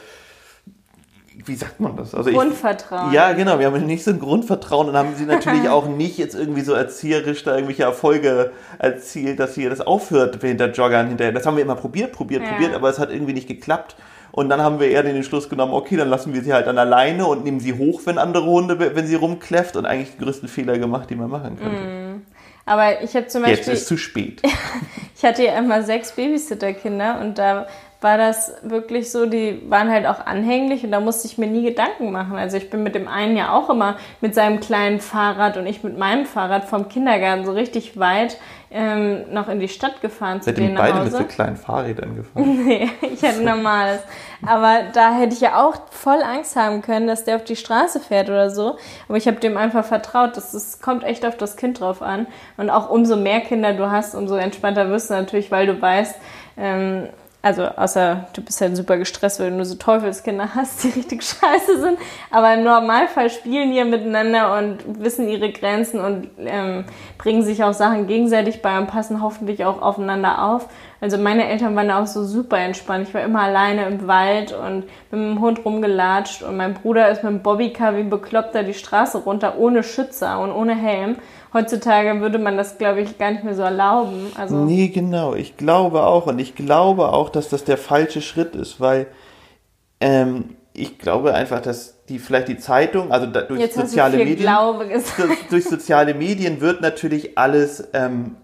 wie sagt man das? Also ich, Grundvertrauen. ja, genau. Wir haben nicht so ein Grundvertrauen und haben sie natürlich auch nicht jetzt irgendwie so erzieherisch da irgendwelche Erfolge erzielt, dass sie das aufhört hinter Joggern hinterher. Das haben wir immer probiert, probiert, Ja. probiert, aber es hat irgendwie nicht geklappt. Und dann haben wir eher den Entschluss genommen, okay, dann lassen wir sie halt an alleine und nehmen sie hoch, wenn andere Hunde, wenn sie rumkläfft und eigentlich den größten Fehler gemacht, den man machen könnte. Aber ich habe zum Jetzt Beispiel, ist zu spät. ich hatte ja immer sechs Babysitterkinder und da war das wirklich so, die waren halt auch anhänglich und da musste ich mir nie Gedanken machen. Also ich bin mit dem einen ja auch immer mit seinem kleinen Fahrrad und ich mit meinem Fahrrad vom Kindergarten so richtig weit ähm, noch in die Stadt gefahren zu Seid denen ihr nach beide mit Hause. so kleinen Fahrrädern gefahren? Nee, ich hatte normales. Aber da hätte ich ja auch voll Angst haben können, dass der auf die Straße fährt oder so. Aber ich habe dem einfach vertraut. Das, das kommt echt auf das Kind drauf an. Und auch umso mehr Kinder du hast, umso entspannter wirst du natürlich, weil du weißt, ähm, also außer du bist halt super gestresst, weil du nur so Teufelskinder hast, die richtig scheiße sind. Aber im Normalfall spielen die ja miteinander und wissen ihre Grenzen und ähm, bringen sich auch Sachen gegenseitig bei und passen hoffentlich auch aufeinander auf. Also meine Eltern waren auch so super entspannt. Ich war immer alleine im Wald und mit dem Hund rumgelatscht und mein Bruder ist mit dem Bobbycar wie ein Bekloppter die Straße runter, ohne Schützer und ohne Helm. Heutzutage würde man das, glaube ich, gar nicht mehr so erlauben. Also Nee, genau. Ich glaube auch. Und ich glaube auch, dass das der falsche Schritt ist, weil ähm, ich glaube einfach, dass die vielleicht die Zeitung, also da, durch jetzt soziale Medien, durch, durch soziale Medien wird natürlich alles, ähm,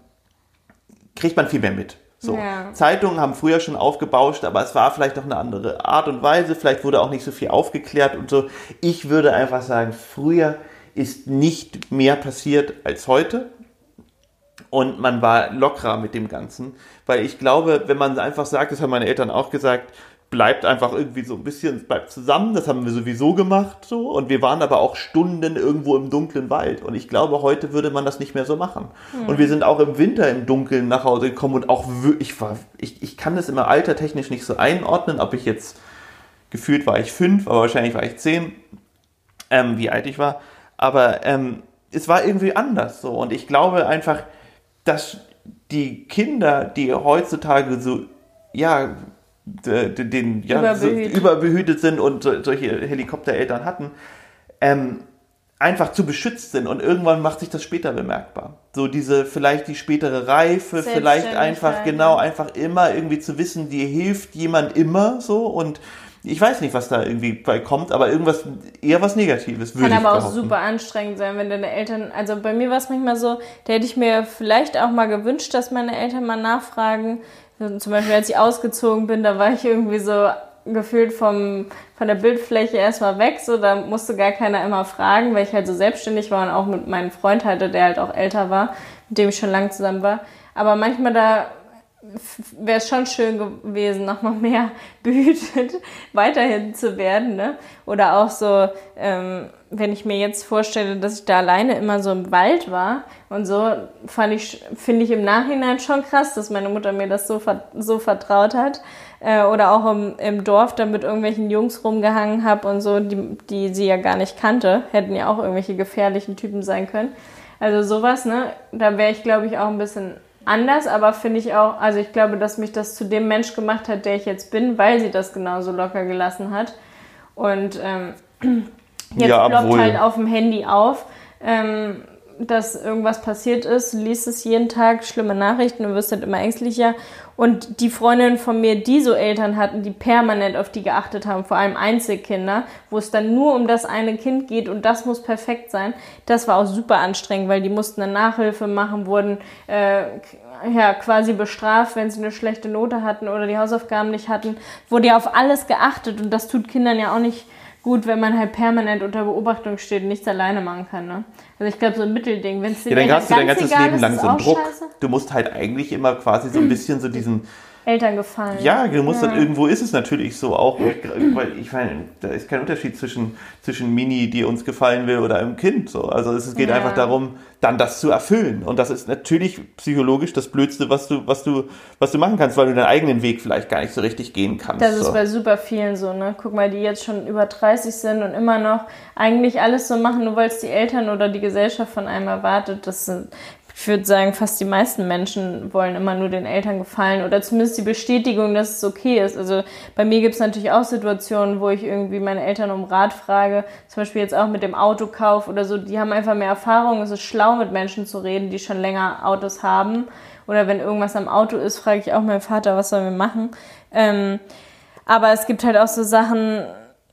kriegt man viel mehr mit. So. Ja. Zeitungen haben früher schon aufgebauscht, aber es war vielleicht noch eine andere Art und Weise. Vielleicht wurde auch nicht so viel aufgeklärt und so. Ich würde einfach sagen, früher ist nicht mehr passiert als heute. Und man war lockerer mit dem Ganzen. Weil ich glaube, wenn man einfach sagt, das haben meine Eltern auch gesagt, bleibt einfach irgendwie so ein bisschen, bleibt zusammen, das haben wir sowieso gemacht so. Und wir waren aber auch Stunden irgendwo im dunklen Wald. Und ich glaube, heute würde man das nicht mehr so machen. Und wir sind auch im Winter im Dunkeln nach Hause gekommen und auch ich war, ich, ich kann das immer altertechnisch nicht so einordnen, ob ich jetzt gefühlt war ich fünf, aber wahrscheinlich war ich zehn, ähm, wie alt ich war. Aber ähm, es war irgendwie anders so. Und ich glaube einfach, dass die Kinder, die heutzutage so, ja, den, ja, so Überbehütet. überbehütet sind und so, solche Helikoptereltern hatten, ähm, einfach zu beschützt sind und irgendwann macht sich das später bemerkbar. So diese, vielleicht die spätere Reife, vielleicht einfach, genau, einfach immer irgendwie zu wissen, dir hilft jemand immer so und ich weiß nicht, was da irgendwie bei kommt, aber irgendwas, eher was Negatives, würde Kann ich aber auch super anstrengend sein, wenn deine Eltern, also bei mir war es manchmal so, da hätte ich mir vielleicht auch mal gewünscht, dass meine Eltern mal nachfragen. Zum Beispiel, als ich ausgezogen bin, da war ich irgendwie so gefühlt vom, von der Bildfläche erstmal weg, so, da musste gar keiner immer fragen, weil ich halt so selbstständig war und auch mit meinem Freund hatte, der halt auch älter war, mit dem ich schon lange zusammen war. Aber manchmal da wäre es schon schön gewesen, nochmal mehr behütet weiterhin zu werden. Ne? Oder auch so, ähm, wenn ich mir jetzt vorstelle, dass ich da alleine immer so im Wald war und so, ich, finde ich im Nachhinein schon krass, dass meine Mutter mir das so, so vertraut hat. Äh, oder auch im, im Dorf da mit irgendwelchen Jungs rumgehangen habe und so, die, die sie ja gar nicht kannte, hätten ja auch irgendwelche gefährlichen Typen sein können. Also sowas, ne? Da wäre ich, glaube ich, auch ein bisschen anders, aber finde ich auch, also ich glaube, dass mich das zu dem Mensch gemacht hat, der ich jetzt bin, weil sie das genauso locker gelassen hat. Und ähm, jetzt Ja, ploppt obwohl- halt auf dem Handy auf, ähm, dass irgendwas passiert ist, liest es jeden Tag, schlimme Nachrichten und wirst halt immer ängstlicher. Und die Freundinnen von mir, die so Eltern hatten, die permanent auf die geachtet haben, vor allem Einzelkinder, wo es dann nur um das eine Kind geht und das muss perfekt sein, das war auch super anstrengend, weil die mussten eine Nachhilfe machen, wurden äh, ja quasi bestraft, wenn sie eine schlechte Note hatten oder die Hausaufgaben nicht hatten, wurde ja auf alles geachtet und das tut Kindern ja auch nicht gut, wenn man halt permanent unter Beobachtung steht und nichts alleine machen kann. Ne? Also ich glaube, so ein Mittelding, wenn es Ja, dann hast du dein ganzes egal Leben lang so einen Druck. scheiße. Du musst halt eigentlich immer quasi so ein bisschen so diesen, Eltern gefallen. Ja, du musst ja. dann irgendwo ist es natürlich so auch, weil ich meine, da ist kein Unterschied zwischen, zwischen Mini, die uns gefallen will, oder einem Kind. So. Also es geht ja. einfach darum, dann das zu erfüllen. Und das ist natürlich psychologisch das Blödste, was du, was du, was du machen kannst, weil du deinen eigenen Weg vielleicht gar nicht so richtig gehen kannst. Das so. ist bei super vielen so, ne? Guck mal, die jetzt schon über 30 sind und immer noch eigentlich alles so machen, nur weil es die Eltern oder die Gesellschaft von einem erwartet. Das sind ich würde sagen, fast die meisten Menschen wollen immer nur den Eltern gefallen oder zumindest die Bestätigung, dass es okay ist. Also bei mir gibt es natürlich auch Situationen, wo ich irgendwie meine Eltern um Rat frage, zum Beispiel jetzt auch mit dem Autokauf oder so. Die haben einfach mehr Erfahrung. Es ist schlau, mit Menschen zu reden, die schon länger Autos haben. Oder wenn irgendwas am Auto ist, frage ich auch meinen Vater, was sollen wir machen. Ähm, aber es gibt halt auch so Sachen,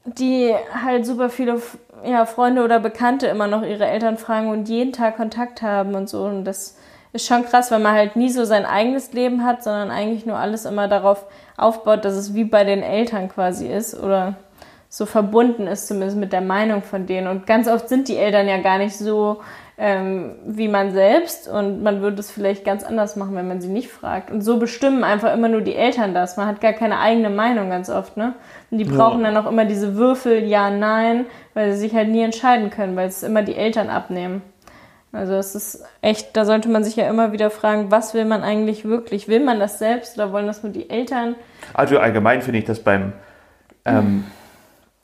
die halt super viele ja, Freunde oder Bekannte immer noch ihre Eltern fragen und jeden Tag Kontakt haben und so. Und das ist schon krass, weil man halt nie so sein eigenes Leben hat, sondern eigentlich nur alles immer darauf aufbaut, dass es wie bei den Eltern quasi ist oder so verbunden ist, zumindest mit der Meinung von denen. Und ganz oft sind die Eltern ja gar nicht so ähm, wie man selbst und man würde es vielleicht ganz anders machen, wenn man sie nicht fragt. Und so bestimmen einfach immer nur die Eltern das. Man hat gar keine eigene Meinung ganz oft, ne? Und die brauchen ja. dann auch immer diese Würfel, ja, nein, weil sie sich halt nie entscheiden können, weil es immer die Eltern abnehmen. Also es ist echt, da sollte man sich ja immer wieder fragen, was will man eigentlich wirklich? Will man das selbst oder wollen das nur die Eltern? Also allgemein finde ich das beim ähm,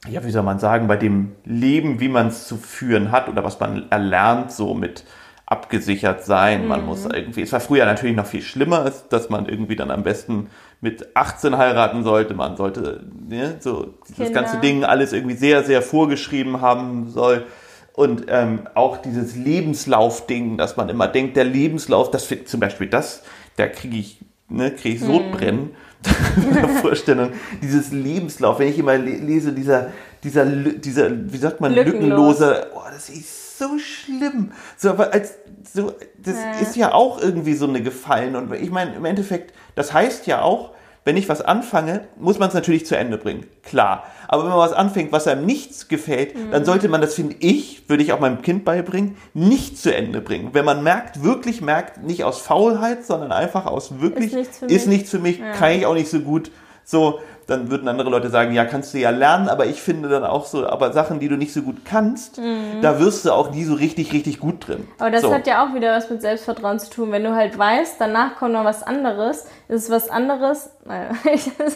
ja, wie soll man sagen, bei dem Leben, wie man es zu führen hat oder was man erlernt, so mit abgesichert sein. Mhm. Man muss mhm. irgendwie, es war früher natürlich noch viel schlimmer, dass man irgendwie dann am besten mit 18 heiraten sollte. Man sollte ne, so Kinder. ganze Ding alles irgendwie sehr, sehr vorgeschrieben haben soll. Und ähm, auch dieses Lebenslaufding, dass man immer denkt, der Lebenslauf, das zum Beispiel das, da kriege ich, ne, kriege ich Sodbrennen. Mhm Vorstellung, dieses Lebenslauf, wenn ich immer lese, dieser, dieser, dieser, wie sagt man, Lückenlos. lückenlose, oh, das ist so schlimm. So, aber als, so, das ja. ist ja auch irgendwie so eine Gefallen. Und ich meine, im Endeffekt, das heißt ja auch, wenn ich was anfange, muss man es natürlich zu Ende bringen. Klar. Aber wenn man was anfängt, was einem nichts gefällt, mhm. dann sollte man das, finde ich, würde ich auch meinem Kind beibringen, nicht zu Ende bringen. Wenn man merkt, wirklich merkt, nicht aus Faulheit, sondern einfach aus wirklich, ist nichts für ist mich, nichts für mich ja. kann ich auch nicht so gut. So, dann würden andere Leute sagen, ja, kannst du ja lernen, aber ich finde dann auch so, aber Sachen, die du nicht so gut kannst, mhm. da wirst du auch nie so richtig, richtig gut drin. Aber das so. hat ja auch wieder was mit Selbstvertrauen zu tun. Wenn du halt weißt, danach kommt noch was anderes, ist es was anderes, naja,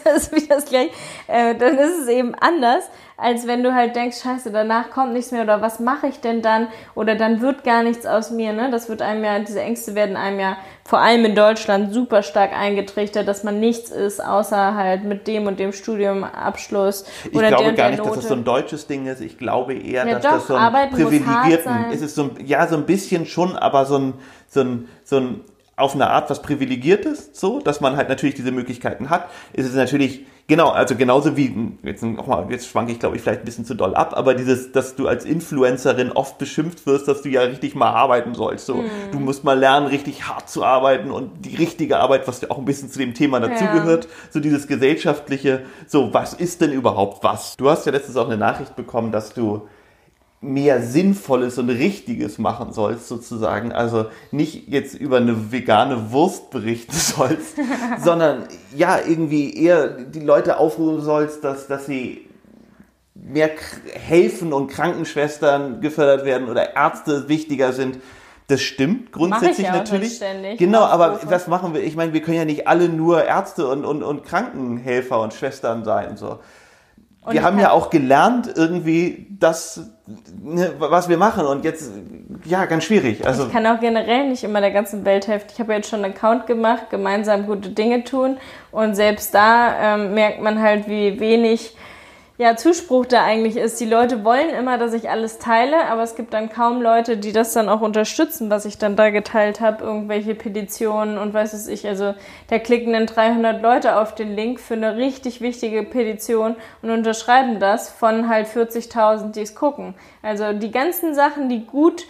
das ist wieder das gleiche, äh, dann ist es eben anders, als wenn du halt denkst, scheiße, danach kommt nichts mehr oder was mache ich denn dann oder dann wird gar nichts aus mir, ne? Das wird einem ja, diese Ängste werden einem ja vor allem in Deutschland super stark eingetrichtert, dass man nichts ist, außer halt mit dem und dem Studiumabschluss ich oder glaube der, gar nicht, dass das so ein deutsches Ding ist. Ich glaube eher, ja, dass doch, das so ein privilegierten, es ist so ein, ja so ein bisschen schon, aber so ein so ein so ein auf eine Art was Privilegiertes, so, dass man halt natürlich diese Möglichkeiten hat, ist es natürlich Genau, also genauso wie, jetzt, nochmal, jetzt schwanke ich glaube ich vielleicht ein bisschen zu doll ab, aber dieses, dass du als Influencerin oft beschimpft wirst, dass du ja richtig mal arbeiten sollst. So, mhm. Du musst mal lernen, richtig hart zu arbeiten und die richtige Arbeit, was ja auch ein bisschen zu dem Thema dazugehört, ja. so dieses gesellschaftliche, so, was ist denn überhaupt was? Du hast ja letztens auch eine Nachricht bekommen, dass du mehr Sinnvolles und Richtiges machen sollst, sozusagen. Also nicht jetzt über eine vegane Wurst berichten sollst, sondern ja, irgendwie eher die Leute aufrufen sollst, dass, dass sie mehr helfen und Krankenschwestern gefördert werden oder Ärzte wichtiger sind. Das stimmt grundsätzlich ich natürlich. Genau, aber was machen wir? Ich meine, wir können ja nicht alle nur Ärzte und, und, und Krankenhelfer und Schwestern sein. So. Und wir haben ja auch gelernt, irgendwie das, ne, was wir machen. Und jetzt, ja, ganz schwierig. Also, ich kann auch generell nicht immer der ganzen Welt helfen. Ich habe jetzt schon einen Account gemacht, gemeinsam gute Dinge tun. Und selbst da ähm, merkt man halt, wie wenig ja, Zuspruch da eigentlich ist. Die Leute wollen immer, dass ich alles teile, aber es gibt dann kaum Leute, die das dann auch unterstützen, was ich dann da geteilt habe, irgendwelche Petitionen und weiß es ich. Also da klicken dann 300 Leute auf den Link für eine richtig wichtige Petition und unterschreiben das von halt 40.000, die es gucken. Also die ganzen Sachen, die gut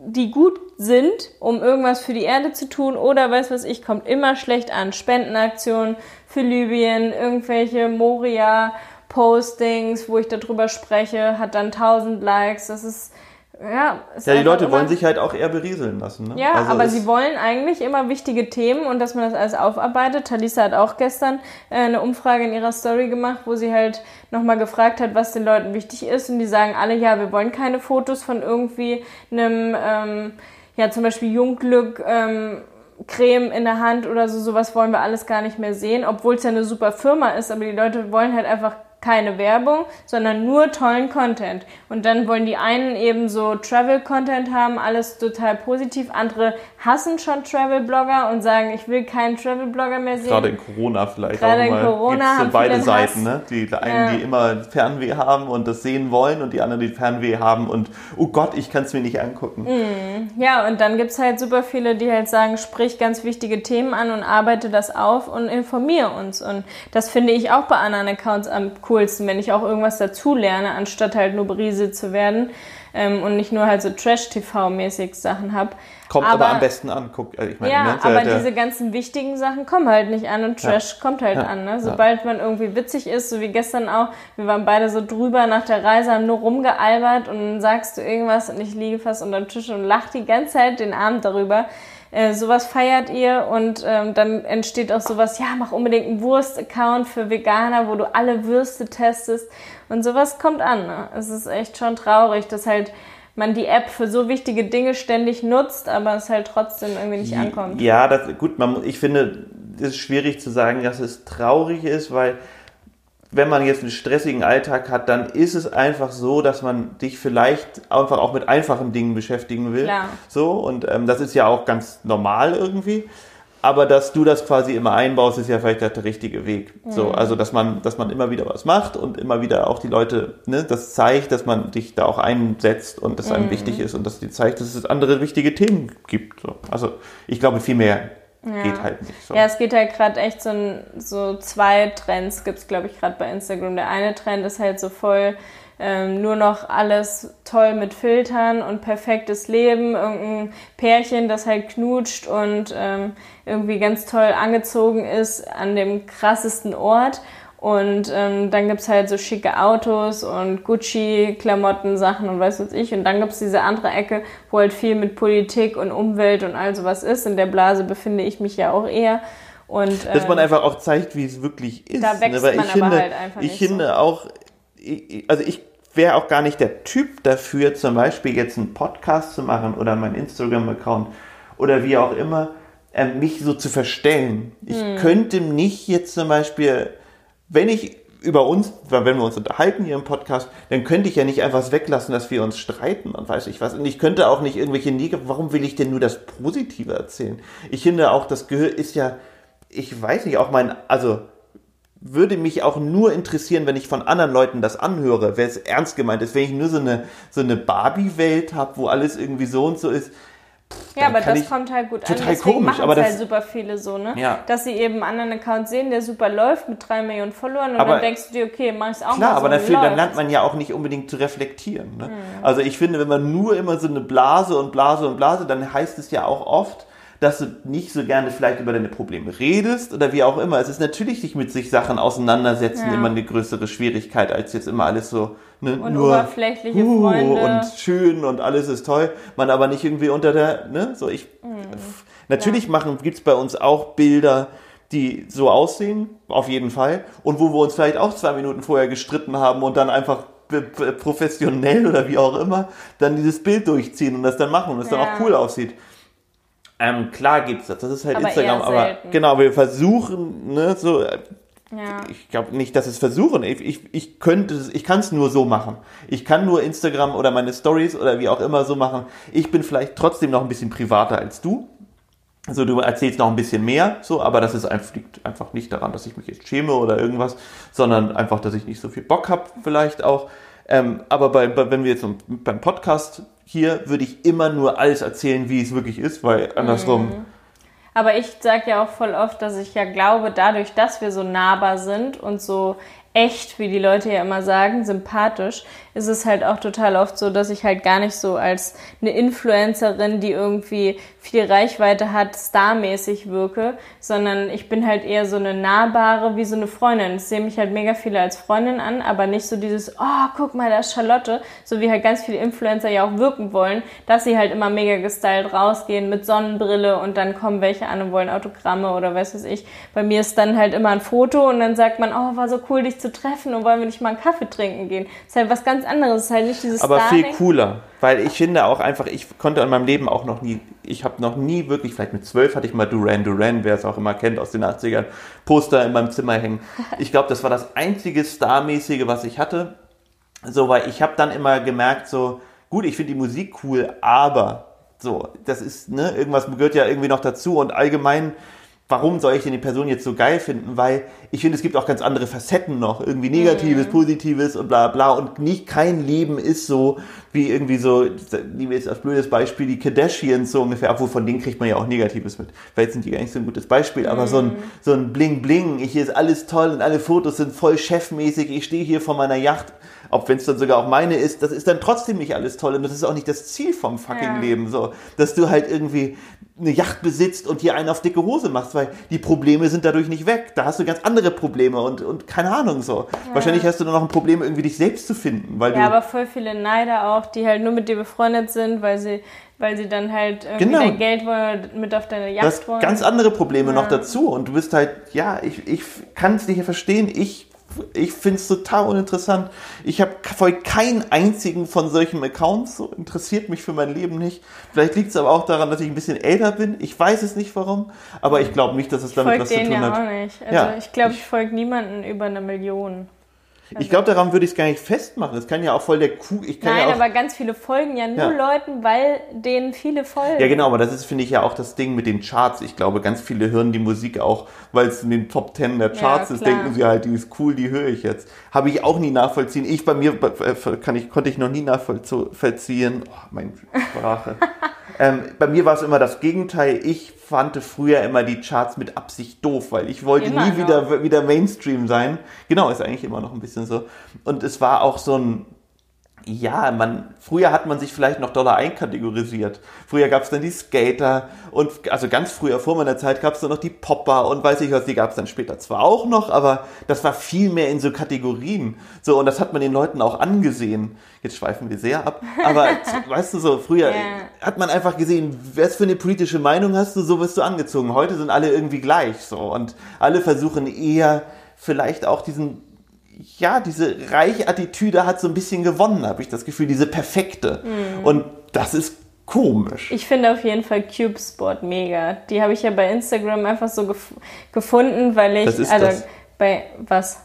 die gut sind, um irgendwas für die Erde zu tun oder weiß was ich, kommt immer schlecht an. Spendenaktionen für Libyen, irgendwelche Moria Postings, wo ich darüber spreche, hat dann 1000 Likes. Das ist Ja, ja die Leute wollen sich halt auch eher berieseln lassen. Ne? Ja, also aber sie wollen eigentlich immer wichtige Themen und dass man das alles aufarbeitet. Talisa hat auch gestern äh, eine Umfrage in ihrer Story gemacht, wo sie halt nochmal gefragt hat, was den Leuten wichtig ist. Und die sagen alle, ja, wir wollen keine Fotos von irgendwie einem, ähm, ja, zum Beispiel Jungglück, ähm, Creme in der Hand oder so, sowas wollen wir alles gar nicht mehr sehen, obwohl es ja eine super Firma ist, aber die Leute wollen halt einfach keine Werbung, sondern nur tollen Content. Und dann wollen die einen eben so Travel-Content haben, alles total positiv. Andere hassen schon Travel-Blogger und sagen, ich will keinen Travel-Blogger mehr sehen. Gerade in Corona vielleicht Gerade auch mal. in Corona Gibt's so beide Seiten, ne? Die einen, ja. die immer Fernweh haben und das sehen wollen und die anderen, die Fernweh haben und oh Gott, ich kann es mir nicht angucken. Mm. Ja, und dann gibt es halt super viele, die halt sagen, sprich ganz wichtige Themen an und arbeite das auf und informiere uns. Und das finde ich auch bei anderen Accounts am coolsten, wenn ich auch irgendwas dazu lerne, anstatt halt nur berieselt zu werden ähm, und nicht nur halt so Trash-TV-mäßig Sachen habe. Kommt aber, aber, am besten an. Guck, äh, ich meine, ja, ne, aber der, diese ganzen wichtigen Sachen kommen halt nicht an und Trash ja, kommt halt ja, an. Ne? Sobald man irgendwie witzig ist, so wie gestern auch, wir waren beide so drüber nach der Reise, haben nur rumgealbert und dann sagst du irgendwas und ich liege fast unter dem Tisch und lach die ganze Zeit den Abend darüber. Äh, sowas feiert ihr und ähm, dann entsteht auch sowas, ja, mach unbedingt einen Wurst-Account für Veganer, wo du alle Würste testest und sowas kommt an. Ne? Es ist echt schon traurig, dass halt man die App für so wichtige Dinge ständig nutzt, aber es halt trotzdem irgendwie nicht ankommt. Ja, das, gut, man, ich finde, es ist schwierig zu sagen, dass es traurig ist, weil wenn man jetzt einen stressigen Alltag hat, dann ist es einfach so, dass man dich vielleicht einfach auch mit einfachen Dingen beschäftigen will. Klar. So, und ähm, das ist ja auch ganz normal irgendwie. Aber dass du das quasi immer einbaust, ist ja vielleicht der richtige Weg. Mhm. So, also dass man, dass man immer wieder was macht und immer wieder auch die Leute, ne, das zeigt, dass man dich da auch einsetzt und dass einem mhm. wichtig ist und dass die zeigt, dass es andere wichtige Themen gibt. So. Also ich glaube, viel mehr ja. Geht halt nicht so. Ja, es geht halt gerade echt so, ein, so zwei Trends gibt es, glaube ich, gerade bei Instagram. Der eine Trend ist halt so voll ähm, nur noch alles toll mit Filtern und perfektes Leben. Irgendein Pärchen, das halt knutscht und ähm, irgendwie ganz toll angezogen ist an dem krassesten Ort. Und ähm, dann gibt's halt so schicke Autos und Gucci-Klamotten, Sachen und weiß was ich. Und dann gibt's diese andere Ecke, wo halt viel mit Politik und Umwelt und all sowas ist. In der Blase befinde ich mich ja auch eher. Und, ähm, Dass man ähm, einfach auch zeigt, wie es wirklich ist. Da wächst ne? man ich aber finde, halt einfach Ich finde so. auch, also ich wäre auch gar nicht der Typ dafür, zum Beispiel jetzt einen Podcast zu machen oder meinen Instagram-Account oder wie auch immer, äh, mich so zu verstellen. Ich hm. könnte nicht jetzt zum Beispiel wenn ich über uns, wenn wir uns unterhalten hier im Podcast, dann könnte ich ja nicht einfach weglassen, dass wir uns streiten und weiß ich was. Und ich könnte auch nicht irgendwelche Negativ, warum will ich denn nur das Positive erzählen? Ich finde auch, das Gehör ist ja, ich weiß nicht, auch mein, also würde mich auch nur interessieren, wenn ich von anderen Leuten das anhöre, wer es ernst gemeint ist. Wenn ich nur so eine, so eine Barbie-Welt habe, wo alles irgendwie so und so ist, ja, aber das kommt halt gut total an. Deswegen komisch, machen aber das halt super viele so, ne? Ja. Dass sie eben einen anderen Account sehen, der super läuft mit drei Millionen Followern und aber dann denkst du dir, okay, mach ich auch klar, mal so. aber dafür, dann lernt man ja auch nicht unbedingt zu reflektieren. Ne? Mhm. Also ich finde, wenn man nur immer so eine Blase und Blase und Blase, dann heißt es ja auch oft, dass du nicht so gerne vielleicht über deine Probleme redest oder wie auch immer. Es ist natürlich sich mit sich Sachen auseinandersetzen ja. immer eine größere Schwierigkeit, als jetzt immer alles so ne, und nur oberflächliche uh, Freunde. und schön und alles ist toll. Man aber nicht irgendwie unter der, ne, so ich. Mhm. Natürlich ja. machen, gibt's bei uns auch Bilder, die so aussehen, auf jeden Fall. Und wo wir uns vielleicht auch zwei Minuten vorher gestritten haben und dann einfach professionell oder wie auch immer dann dieses Bild durchziehen und das dann machen und es ja. dann auch cool aussieht. Ähm, klar gibt's das, das ist halt aber Instagram, aber genau, wir versuchen, ne, so, äh, ja. ich glaube nicht, dass es versuchen, ich, ich, ich könnte ich kann es nur so machen. Ich kann nur Instagram oder meine Stories oder wie auch immer so machen. Ich bin vielleicht trotzdem noch ein bisschen privater als du. Also du erzählst noch ein bisschen mehr, so, aber das ist einfach, liegt einfach nicht daran, dass ich mich jetzt schäme oder irgendwas, sondern einfach, dass ich nicht so viel Bock habe, vielleicht auch. Ähm, aber bei, bei, wenn wir jetzt beim Podcast hier, würde ich immer nur alles erzählen, wie es wirklich ist, weil andersrum. Mhm. Aber ich sage ja auch voll oft, dass ich ja glaube, dadurch, dass wir so nahbar sind und so echt, wie die Leute ja immer sagen, sympathisch, ist es halt auch total oft so, dass ich halt gar nicht so als eine Influencerin, die irgendwie viel Reichweite hat, starmäßig wirke, sondern ich bin halt eher so eine nahbare, wie so eine Freundin. Ich sehe mich halt mega viele als Freundin an, aber nicht so dieses, oh, guck mal, da ist Charlotte, so wie halt ganz viele Influencer ja auch wirken wollen, dass sie halt immer mega gestylt rausgehen mit Sonnenbrille und dann kommen welche an und wollen Autogramme oder was weiß ich. Bei mir ist dann halt immer ein Foto und dann sagt man, oh, war so cool, dich zu treffen und wollen wir nicht mal einen Kaffee trinken gehen. Das ist halt was ganz anderes, das ist halt nicht dieses Aber Starring. viel cooler. Weil ich finde auch einfach, ich konnte in meinem Leben auch noch nie, ich habe noch nie wirklich, vielleicht mit zwölf hatte ich mal Duran Duran, wer es auch immer kennt aus den 80ern, Poster in meinem Zimmer hängen. Ich glaube, das war das einzige Starmäßige, was ich hatte. So, weil ich habe dann immer gemerkt, so, gut, ich finde die Musik cool, aber so, das ist, ne, irgendwas gehört ja irgendwie noch dazu und allgemein warum soll ich denn die Person jetzt so geil finden? Weil ich finde, es gibt auch ganz andere Facetten noch. Irgendwie Negatives, mhm. Positives und bla bla. Und nicht kein Leben ist so, wie irgendwie so, nehmen wir jetzt als blödes Beispiel die Kardashians so ungefähr, obwohl von denen kriegt man ja auch Negatives mit. Vielleicht sind die gar nicht so ein gutes Beispiel, aber mhm. so ein, so ein Bling Bling, hier ist alles toll und alle Fotos sind voll chefmäßig, ich stehe hier vor meiner Yacht ob wenn es dann sogar auch meine ist, das ist dann trotzdem nicht alles toll und das ist auch nicht das Ziel vom fucking ja. Leben, so, dass du halt irgendwie eine Yacht besitzt und hier einen auf dicke Hose machst, weil die Probleme sind dadurch nicht weg. Da hast du ganz andere Probleme und, und keine Ahnung so. Ja. Wahrscheinlich hast du nur noch ein Problem, irgendwie dich selbst zu finden. Weil ja, aber voll viele Neider auch, die halt nur mit dir befreundet sind, weil sie weil sie dann halt irgendwie genau. dein Geld wollen, mit auf deine Yacht wollen. Ganz andere Probleme ja. noch dazu und du bist halt, ja, ich, ich kann es nicht verstehen, ich ich finde es total uninteressant. Ich habe voll keinen einzigen von solchen Accounts, so interessiert mich für mein Leben nicht. Vielleicht liegt es aber auch daran, dass ich ein bisschen älter bin. Ich weiß es nicht warum, aber ich glaube nicht, dass es damit was zu tun ja hat. Auch nicht. Also ja, ich glaube, ich, ich folge niemanden über eine Million. Also ich glaube, daran würde ich es gar nicht festmachen. Es kann ja auch voll der Kuh. Ich kann Nein, ja auch, aber ganz viele folgen ja nur ja. Leuten, weil denen viele folgen. Ja, genau, aber das ist, finde ich, ja auch das Ding mit den Charts. Ich glaube, ganz viele hören die Musik auch, weil es in den Top Ten der Charts ja, ist, denken sie halt, die ist cool, die höre ich jetzt. Habe ich auch nie nachvollziehen. Ich bei mir äh, kann ich, konnte ich noch nie nachvollziehen. Oh, meine Sprache. ähm, bei mir war es immer das Gegenteil. Ich fand früher immer die Charts mit Absicht doof, weil ich wollte immer nie wieder, wieder Mainstream sein. Genau, ist eigentlich immer noch ein bisschen so. Und es war auch so ein, ja, man, früher hat man sich vielleicht noch doller einkategorisiert. Früher gab es dann die Skater und also ganz früher vor meiner Zeit gab es dann noch die Popper und weiß ich was, die gab es dann später zwar auch noch, aber das war viel mehr in so Kategorien. So, und das hat man den Leuten auch angesehen. Jetzt schweifen wir sehr ab, aber weißt du so, früher yeah. hat man einfach gesehen, was für eine politische Meinung hast du, so wirst du angezogen. Heute sind alle irgendwie gleich so und alle versuchen eher vielleicht auch diesen ja, diese reiche Attitüde hat so ein bisschen gewonnen, habe ich das Gefühl, diese perfekte. Mhm. Und das ist komisch. Ich finde auf jeden Fall CubeSport mega. Die habe ich ja bei Instagram einfach so gef gefunden, weil ich. Was ist also das? bei was?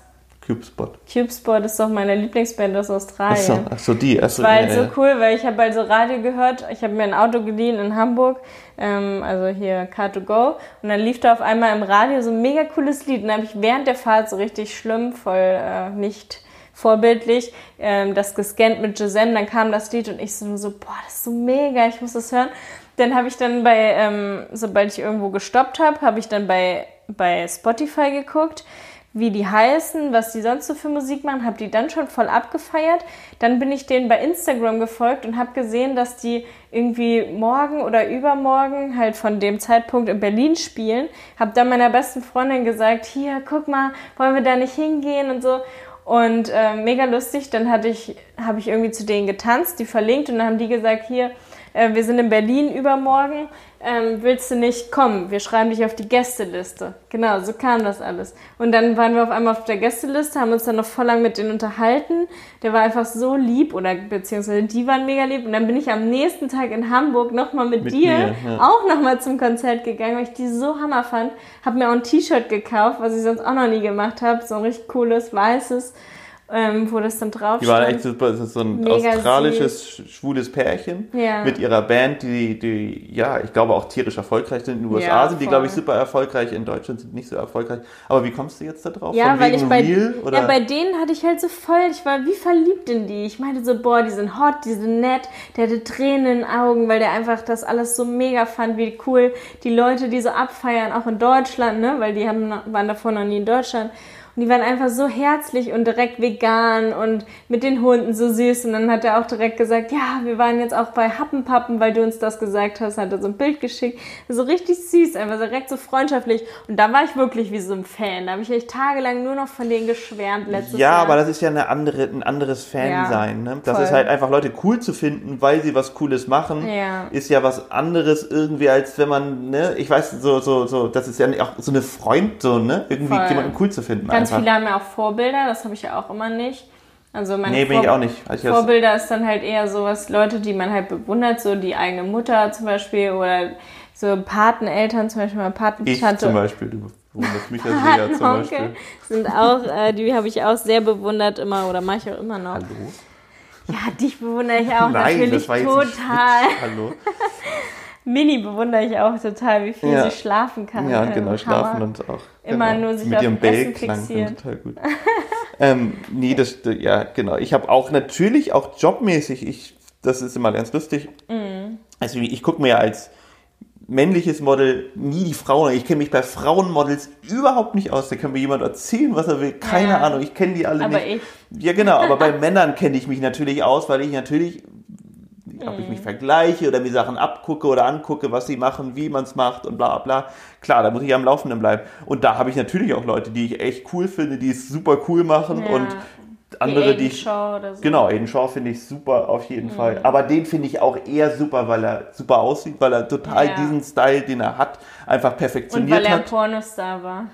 CubeSpot. CubeSpot ist doch meine Lieblingsband aus Australien. Ach so, ach so die. Ach so, war halt ja, so cool, weil ich habe halt so Radio gehört. Ich habe mir ein Auto geliehen in Hamburg, ähm, also hier Car2Go. Und dann lief da auf einmal im Radio so ein mega cooles Lied. Und dann habe ich während der Fahrt so richtig schlimm, voll äh, nicht vorbildlich, ähm, das gescannt mit Gisem. Dann kam das Lied und ich so, so boah, das ist so mega, ich muss das hören. Dann habe ich dann bei, ähm, sobald ich irgendwo gestoppt habe, habe ich dann bei, bei Spotify geguckt wie die heißen, was die sonst so für Musik machen, habe die dann schon voll abgefeiert. Dann bin ich denen bei Instagram gefolgt und habe gesehen, dass die irgendwie morgen oder übermorgen halt von dem Zeitpunkt in Berlin spielen. Habe dann meiner besten Freundin gesagt, hier, guck mal, wollen wir da nicht hingehen und so. Und äh, mega lustig, dann hatte ich, habe ich irgendwie zu denen getanzt, die verlinkt und dann haben die gesagt, hier, äh, wir sind in Berlin übermorgen, ähm, willst du nicht kommen? Wir schreiben dich auf die Gästeliste. Genau, so kam das alles. Und dann waren wir auf einmal auf der Gästeliste, haben uns dann noch voll lang mit denen unterhalten. Der war einfach so lieb oder beziehungsweise die waren mega lieb. Und dann bin ich am nächsten Tag in Hamburg nochmal mit, mit dir mir, ja. auch nochmal zum Konzert gegangen, weil ich die so hammer fand. Hab mir auch ein T-Shirt gekauft, was ich sonst auch noch nie gemacht habe. So ein richtig cooles, weißes ähm, wo das dann drauf Die waren echt super, das ist so ein Mega australisches, süß. schwules Pärchen ja. mit ihrer Band, die, die, ja, ich glaube auch tierisch erfolgreich sind in den USA, ja, sind die, glaube ich, super erfolgreich, in Deutschland sind nicht so erfolgreich. Aber wie kommst du jetzt da drauf? Ja, Von weil ich bei, Real, oder? ja, bei denen hatte ich halt so voll, ich war wie verliebt in die. Ich meinte so, boah, die sind hot, die sind nett, der hatte Tränen in den Augen, weil der einfach das alles so mega fand, wie cool die Leute, die so abfeiern, auch in Deutschland, ne, weil die haben, waren davor noch nie in Deutschland Und die waren einfach so herzlich und direkt vegan und mit den Hunden so süß. Und dann hat er auch direkt gesagt, ja, wir waren jetzt auch bei Happenpappen, weil du uns das gesagt hast. Hat er so ein Bild geschickt. So richtig süß, einfach direkt so freundschaftlich. Und da war ich wirklich wie so ein Fan. Da habe ich echt tagelang nur noch von denen geschwärmt letztes ja, Jahr. Ja, aber das ist ja eine andere, ein anderes Fan-Sein. Ja, ne? Das voll. ist halt einfach Leute cool zu finden, weil sie was Cooles machen. Ja. Ist ja was anderes irgendwie, als wenn man, ne, ich weiß, so, so, so, das ist ja auch so eine Freund, so, ne, irgendwie voll. jemanden cool zu finden. Ganz einfach. viele haben ja auch Vorbilder, das habe ich ja auch immer nicht. Also meine nee, bin Vor ich auch nicht. Also Vorbilder ist dann halt eher sowas, Leute, die man halt bewundert, so die eigene Mutter zum Beispiel oder so Pateneltern, zum Beispiel meine Patentante. Ich zum Beispiel, du bewunderst mich ja sehr zum Beispiel. Sind auch, äh, die habe ich auch sehr bewundert immer oder mache ich auch immer noch. Hallo? Ja, dich bewundere ich auch Nein, natürlich total. Hallo. Mini bewundere ich auch total, wie viel ja. sie schlafen kann. Ja, genau, schlafen und auch. Immer genau, nur sich mit auf ihrem Essen fixieren. total gut. ähm, nee, das, ja, genau. Ich habe auch natürlich, auch jobmäßig, ich, das ist immer ganz lustig. Mm. Also ich gucke mir ja als männliches Model nie die Frauen. Ich kenne mich bei Frauenmodels überhaupt nicht aus. Da kann mir jemand erzählen, was er will. Keine ja. Ahnung, ich kenne die alle aber nicht. Ich. Ja, genau, aber bei Männern kenne ich mich natürlich aus, weil ich natürlich ob ich mich mhm. vergleiche oder mir Sachen abgucke oder angucke, was sie machen, wie man es macht und bla bla. Klar, da muss ich am Laufenden bleiben. Und da habe ich natürlich auch Leute, die ich echt cool finde, die es super cool machen ja. und andere, die ich. So. Genau, Aiden Shaw finde ich super auf jeden mhm. Fall. Aber den finde ich auch eher super, weil er super aussieht, weil er total ja. diesen Style, den er hat, einfach perfektioniert hat. Und weil er ein Pornostar war.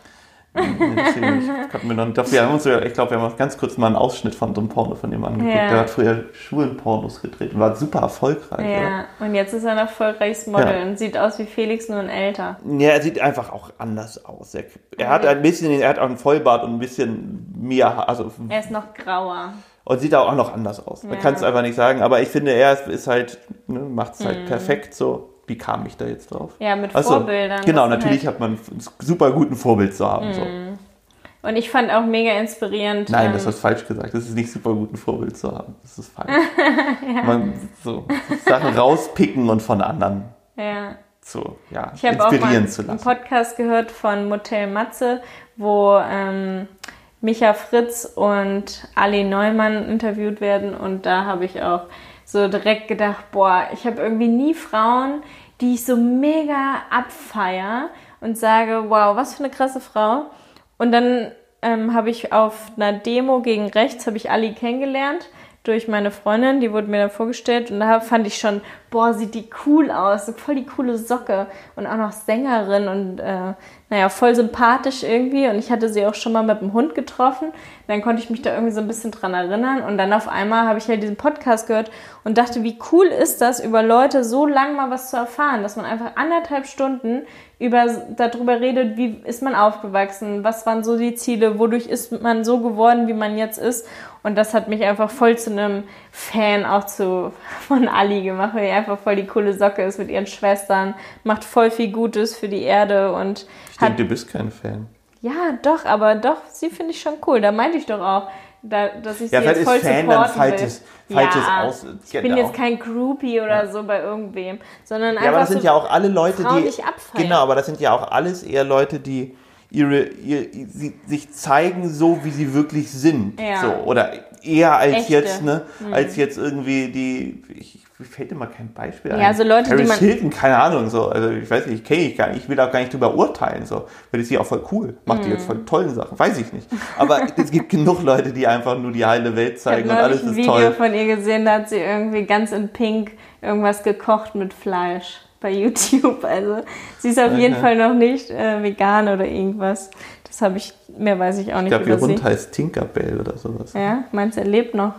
wir noch, doch, wir haben uns, ich glaube, wir haben ganz kurz mal einen Ausschnitt von so einem Porno von ihm angeguckt. Ja. Der hat früher Schulenpornos gedreht und war super erfolgreich. Ja, ja. und jetzt ist er ein erfolgreiches Model ja. und sieht aus wie Felix, nur ein älter. Ja, er sieht einfach auch anders aus. Er, er hat ein bisschen, er hat auch einen Vollbart und ein bisschen mehr, also. Er ist noch grauer. Und sieht auch noch anders aus. Man kann es einfach nicht sagen, aber ich finde, er ist halt, ne, macht es halt mhm. perfekt so wie kam ich da jetzt drauf? Ja, mit also, Vorbildern. Genau, natürlich halt hat man einen super guten Vorbild zu haben. Mm. So. Mhm. Und ich fand auch mega inspirierend. Nein, ähm, das ist falsch gesagt. Das ist nicht super gut, ein Vorbild zu haben. Das ist falsch. ja. Man so Sachen rauspicken und von anderen ja. so, ja, ich inspirieren auch mal einen Podcast gehört von Motel Matze, wo ähm, Micha Fritz und Ali Neumann interviewt werden. Und da habe ich auch so direkt gedacht, boah, ich habe irgendwie nie Frauen, die ich so mega abfeier und sage, wow, was für eine krasse Frau. Und dann ähm, habe ich auf einer Demo gegen rechts, habe ich Ali kennengelernt durch meine Freundin, die wurde mir dann vorgestellt und da fand ich schon, boah, sieht die cool aus, so voll die coole Socke und auch noch Sängerin und äh, naja, voll sympathisch irgendwie und ich hatte sie auch schon mal mit dem Hund getroffen, dann konnte ich mich da irgendwie so ein bisschen dran erinnern und dann auf einmal habe ich halt diesen Podcast gehört und dachte, wie cool ist das, über Leute so lang mal was zu erfahren, dass man einfach anderthalb Stunden über, darüber redet, wie ist man aufgewachsen, was waren so die Ziele, wodurch ist man so geworden, wie man jetzt ist und das hat mich einfach voll zu einem Fan auch zu, von Ali gemacht, weil die einfach voll die coole Socke ist mit ihren Schwestern, macht voll viel Gutes für die Erde und. Ich denke, du bist kein Fan. Ja, doch, aber doch, sie finde ich schon cool. Da meinte ich doch auch, da, dass ich ja, sie jetzt voll Fan supporten falsches, will. Falsches ja, aus. Ich bin genau. jetzt kein Groupie oder ja. so bei irgendwem, sondern einfach Ja, aber das so sind ja auch alle Leute, die. Ich Genau, aber das sind ja auch alles eher Leute, die ihre, ihr, sie, sich zeigen so, wie sie wirklich sind. Ja. So, oder eher als Echte. jetzt, ne, hm. als jetzt irgendwie die, ich, mir fällt immer kein Beispiel ein. Ja, so Leute, Paris die man Hilton, keine Ahnung, so, also ich weiß nicht, kenne ich gar nicht, ich will auch gar nicht drüber urteilen, so, weil ich sie auch voll cool, macht hm. die jetzt voll tollen Sachen, weiß ich nicht. Aber es gibt genug Leute, die einfach nur die heile Welt zeigen und alles ist toll. Ich habe ein Video von ihr gesehen, da hat sie irgendwie ganz in Pink irgendwas gekocht mit Fleisch bei YouTube. Also sie ist auf okay. jeden Fall noch nicht äh, vegan oder irgendwas. Das habe ich, mehr weiß ich auch nicht. Ich glaube, ihr Hund heißt Tinkerbell oder sowas. Ja, meinst du, er lebt noch?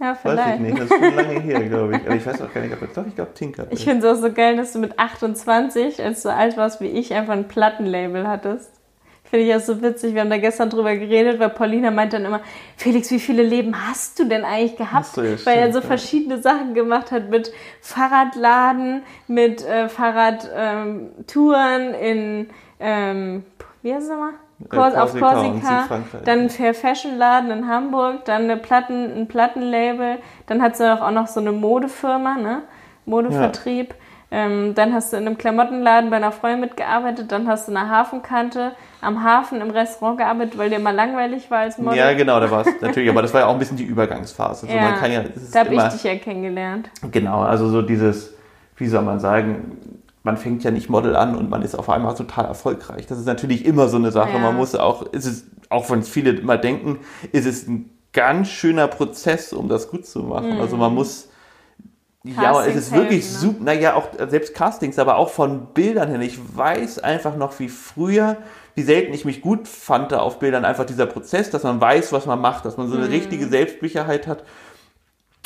Ja, vielleicht. Weiß ich nicht, das ist schon lange her, glaube ich. Aber ich weiß auch gar nicht, ob er, doch, ich glaube Tinkerbell. Ich finde es auch so geil, dass du mit 28, als du so alt warst wie ich, einfach ein Plattenlabel hattest. Finde ich auch so witzig. Wir haben da gestern drüber geredet, weil Paulina meint dann immer, Felix, wie viele Leben hast du denn eigentlich gehabt? Ja, weil stimmt, er so ja. verschiedene Sachen gemacht hat mit Fahrradladen, mit äh, Fahrradtouren ähm, in, ähm, wie heißt es nochmal? Kors, auf Korsika, dann Fair Fashion Laden in Hamburg, dann eine Platten, ein Plattenlabel, dann hat sie auch noch so eine Modefirma, ne? Modevertrieb. Ja Ähm, dann hast du in einem Klamottenladen bei einer Freundin mitgearbeitet, dann hast du in der Hafenkante am Hafen im Restaurant gearbeitet, weil dir immer langweilig war als Model. Ja, genau, da war es natürlich, aber das war ja auch ein bisschen die Übergangsphase. Also ja, ja, da habe ich dich ja kennengelernt. Genau, also so dieses, wie soll man sagen, man fängt ja nicht Model an und man ist auf einmal total erfolgreich. Das ist natürlich immer so eine Sache. Ja. Man muss auch, ist es, auch wenn viele immer denken, ist es ein ganz schöner Prozess, um das gut zu machen. Mhm. Also man muss ja, es ist wirklich helfen, ne? super. Naja, auch selbst Castings, aber auch von Bildern her. Ich weiß einfach noch, wie früher, wie selten ich mich gut fand auf Bildern, einfach dieser Prozess, dass man weiß, was man macht, dass man so eine mhm. richtige Selbstsicherheit hat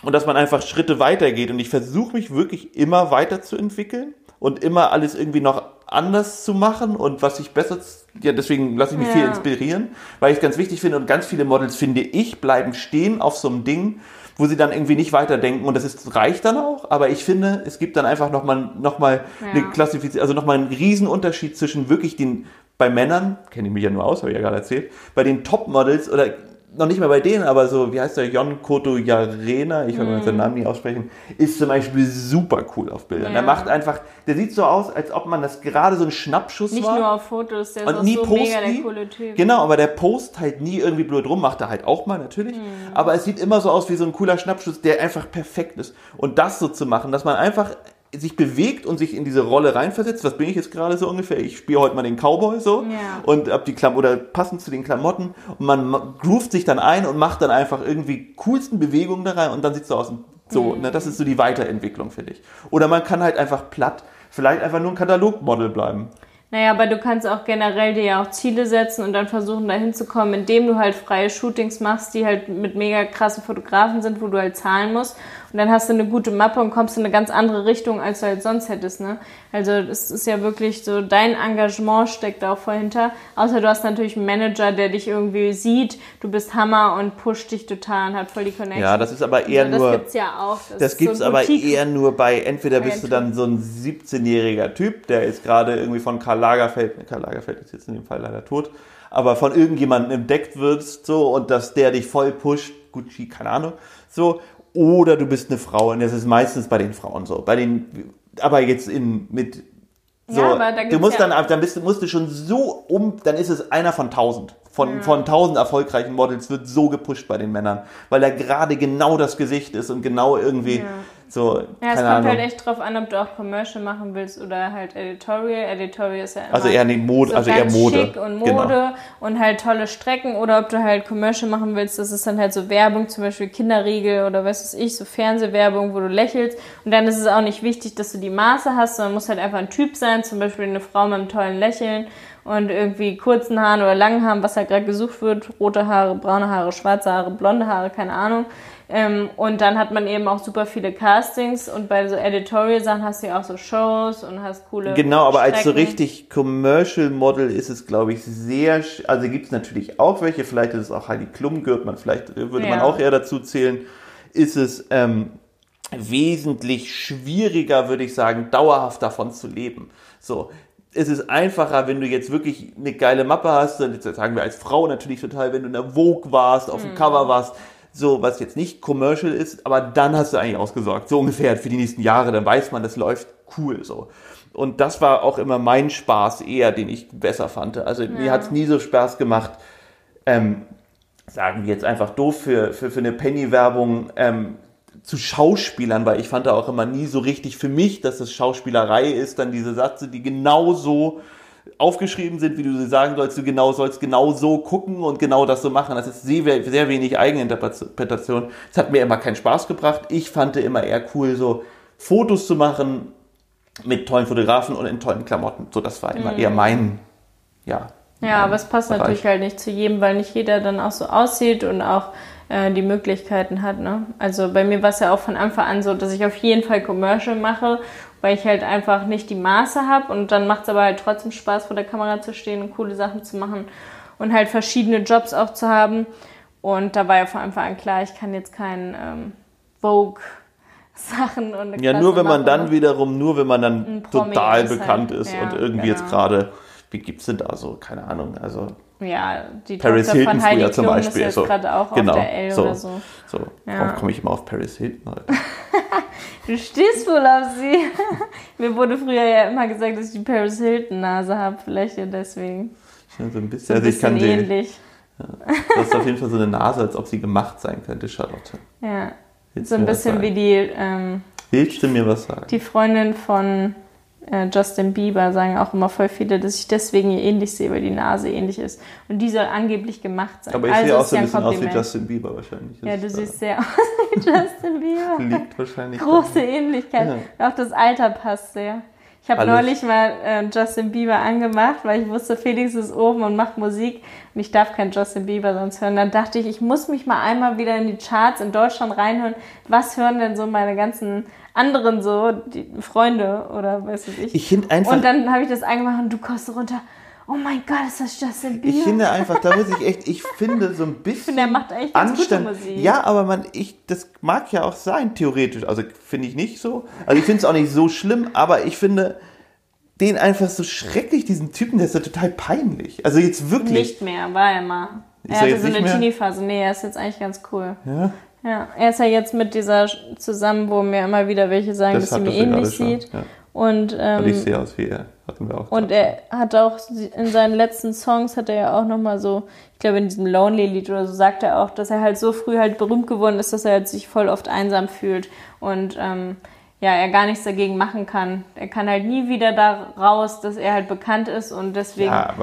und dass man einfach Schritte weitergeht. Und ich versuche mich wirklich immer weiterzuentwickeln und immer alles irgendwie noch anders zu machen und was ich besser, ja, deswegen lasse ich mich ja. viel inspirieren, weil ich es ganz wichtig finde und ganz viele Models, finde ich, bleiben stehen auf so einem Ding, wo sie dann irgendwie nicht weiterdenken und das ist, reicht dann auch, aber ich finde, es gibt dann einfach nochmal noch mal ja. eine Klassifizierung, also nochmal einen Riesenunterschied zwischen wirklich den, bei Männern, kenne ich mich ja nur aus, habe ich ja gerade erzählt, bei den Topmodels oder noch nicht mal bei denen, aber so, wie heißt der, Jon Koto Yarena, ich will mm. seinen Namen nicht aussprechen, ist zum Beispiel super cool auf Bildern. Ja. Der macht einfach, der sieht so aus, als ob man das gerade so ein Schnappschuss nicht war. Nicht nur auf Fotos, der ist nie so mega der coole Typ. Genau, aber der post halt nie irgendwie blöd rum, macht er halt auch mal natürlich. Mm. Aber es sieht immer so aus wie so ein cooler Schnappschuss, der einfach perfekt ist. Und das so zu machen, dass man einfach sich bewegt und sich in diese Rolle reinversetzt. Was bin ich jetzt gerade so ungefähr? Ich spiele heute mal den Cowboy so ja. und ab die Klam oder passend zu den Klamotten und man groovt sich dann ein und macht dann einfach irgendwie coolsten Bewegungen da rein und dann sieht es so aus. So, mhm. ne, das ist so die Weiterentwicklung, finde ich. Oder man kann halt einfach platt, vielleicht einfach nur ein Katalogmodel bleiben. Naja, aber du kannst auch generell dir ja auch Ziele setzen und dann versuchen, dahin zu kommen, indem du halt freie Shootings machst, die halt mit mega krassen Fotografen sind, wo du halt zahlen musst. Und dann hast du eine gute Mappe und kommst in eine ganz andere Richtung, als du halt sonst hättest. Ne? Also es ist ja wirklich so, dein Engagement steckt da auch vorhinter. Außer du hast natürlich einen Manager, der dich irgendwie sieht, du bist Hammer und pusht dich total und hat voll die Connection. Ja, das ist aber eher also, nur... Das gibt's ja auch. Das, das gibt's so aber eher nur bei, entweder bist du dann so ein 17-jähriger Typ, der ist gerade irgendwie von Karl Lagerfeld, Karl Lagerfeld ist jetzt in dem Fall leider tot, aber von irgendjemandem entdeckt wirst, so, und dass der dich voll pusht, Gucci, keine Ahnung, so, oder du bist eine Frau und das ist meistens bei den Frauen so. Bei den, aber jetzt in, mit, so, ja, aber da du musst ja dann, dann bist, musst du schon so um, dann ist es einer von tausend. Von, ja. von tausend erfolgreichen Models wird so gepusht bei den Männern, weil er gerade genau das Gesicht ist und genau irgendwie, ja. So, ja, es kommt Ahnung. halt echt drauf an, ob du auch Commercial machen willst oder halt Editorial. Editorial ist ja immer also eher nee, Mode, so also eher Mode. Schick und genau. Mode genau. und halt tolle Strecken oder ob du halt Commercial machen willst, das ist dann halt so Werbung, zum Beispiel Kinderriegel oder was weiß ich, so Fernsehwerbung, wo du lächelst. Und dann ist es auch nicht wichtig, dass du die Maße hast, sondern muss halt einfach ein Typ sein, zum Beispiel eine Frau mit einem tollen Lächeln und irgendwie kurzen Haaren oder langen Haaren, was halt gerade gesucht wird, rote Haare, braune Haare, schwarze Haare, blonde Haare, keine Ahnung. Ähm, und dann hat man eben auch super viele Castings und bei so Editorial-Sachen hast du ja auch so Shows und hast coole. Genau, aber Strecken. als so richtig Commercial Model ist es, glaube ich, sehr. Also gibt es natürlich auch welche, vielleicht ist es auch Heidi Klum, gehört man, vielleicht würde ja. man auch eher dazu zählen, ist es. Ähm, wesentlich schwieriger, würde ich sagen, dauerhaft davon zu leben. So, es ist einfacher, wenn du jetzt wirklich eine geile Mappe hast, dann sagen wir als Frau natürlich total, wenn du in der Vogue warst, auf dem mhm. Cover warst, so was jetzt nicht commercial ist, aber dann hast du eigentlich ausgesorgt, so ungefähr für die nächsten Jahre, dann weiß man, das läuft cool so. Und das war auch immer mein Spaß eher, den ich besser fand. Also ja. mir hat es nie so Spaß gemacht, ähm, sagen wir jetzt einfach doof, für, für, für eine Penny-Werbung ähm, zu Schauspielern, weil ich fand da auch immer nie so richtig für mich, dass das Schauspielerei ist, dann diese Sätze, die genauso aufgeschrieben sind, wie du sie sagen sollst, du genau sollst genau so gucken und genau das so machen. Das ist sehr, sehr wenig Eigeninterpretation. Es hat mir immer keinen Spaß gebracht. Ich fand immer eher cool, so Fotos zu machen mit tollen Fotografen und in tollen Klamotten. So, das war immer mhm. eher mein, ja. Ja, aber es passt Bereich. natürlich halt nicht zu jedem, weil nicht jeder dann auch so aussieht und auch äh, die Möglichkeiten hat. Ne? Also bei mir war es ja auch von Anfang an so, dass ich auf jeden Fall Commercial mache weil ich halt einfach nicht die Maße habe und dann macht es aber halt trotzdem Spaß, vor der Kamera zu stehen und coole Sachen zu machen und halt verschiedene Jobs auch zu haben. Und da war ja von Anfang an klar, ich kann jetzt keinen ähm, Vogue Sachen und Ja, nur wenn man dann wiederum, nur wenn man dann total ist bekannt halt, ist ja, und irgendwie genau. jetzt gerade, wie gibt es denn da so, keine Ahnung, also Ja, die Paris Tochter Hilton von Heidi zum Klum Beispiel. ist jetzt gerade auch genau, auf der L so, oder so. So, ja. warum komme ich immer auf Paris Hilton heute? du stehst wohl auf sie. Mir wurde früher ja immer gesagt, dass ich die Paris Hilton Nase habe. Vielleicht ja deswegen. Ja, so ein bisschen, so ein also bisschen ähnlich. Die, ja, du hast auf jeden Fall so eine Nase, als ob sie gemacht sein könnte, Charlotte. Ja. Willst so ein bisschen wie die. Ähm, Willst du mir was sagen? Die Freundin von Justin Bieber sagen auch immer voll viele, dass ich deswegen ihr ähnlich sehe, weil die Nase ähnlich ist. Und die soll angeblich gemacht sein. Aber ich also sehe auch so ein bisschen aus wie Justin Bieber wahrscheinlich. Ja, du siehst sehr aus wie Justin Bieber. Liegt wahrscheinlich. Große daran. Ähnlichkeit. Ja. Auch das Alter passt sehr. Ich habe neulich mal äh, Justin Bieber angemacht, weil ich wusste, Felix ist oben und macht Musik und ich darf kein Justin Bieber sonst hören. Dann dachte ich, ich muss mich mal einmal wieder in die Charts in Deutschland reinhören. Was hören denn so meine ganzen anderen so, die Freunde oder weiß ich. Ich finde einfach. Und dann habe ich das angemacht und du kostet runter. Oh mein Gott, ist das Justin Bieber? Ich finde einfach, da muss ich echt, ich finde so ein bisschen. Ich finde, er macht echt ganz Anstand. gute Musik. Ja, aber man, ich, das mag ja auch sein, theoretisch. Also finde ich nicht so. Also ich finde es auch nicht so schlimm, aber ich finde den einfach so schrecklich, diesen Typen, der ist ja total peinlich. Also jetzt wirklich. Nicht mehr, war er mal. Er hatte so eine Teenie-Phase. Nee, er ist jetzt eigentlich ganz cool. Ja. Ja, er ist ja jetzt mit dieser zusammen, wo mir immer wieder welche sagen, das dass sie mir ähnlich sieht. Ja. Und, ähm, ich sehe aus wie er. Und er hat auch in seinen letzten Songs hat er ja auch nochmal so, ich glaube in diesem Lonely-Lied oder so, sagt er auch, dass er halt so früh halt berühmt geworden ist, dass er halt sich voll oft einsam fühlt. Und ähm, ja, er gar nichts dagegen machen kann. Er kann halt nie wieder da raus, dass er halt bekannt ist und deswegen ja,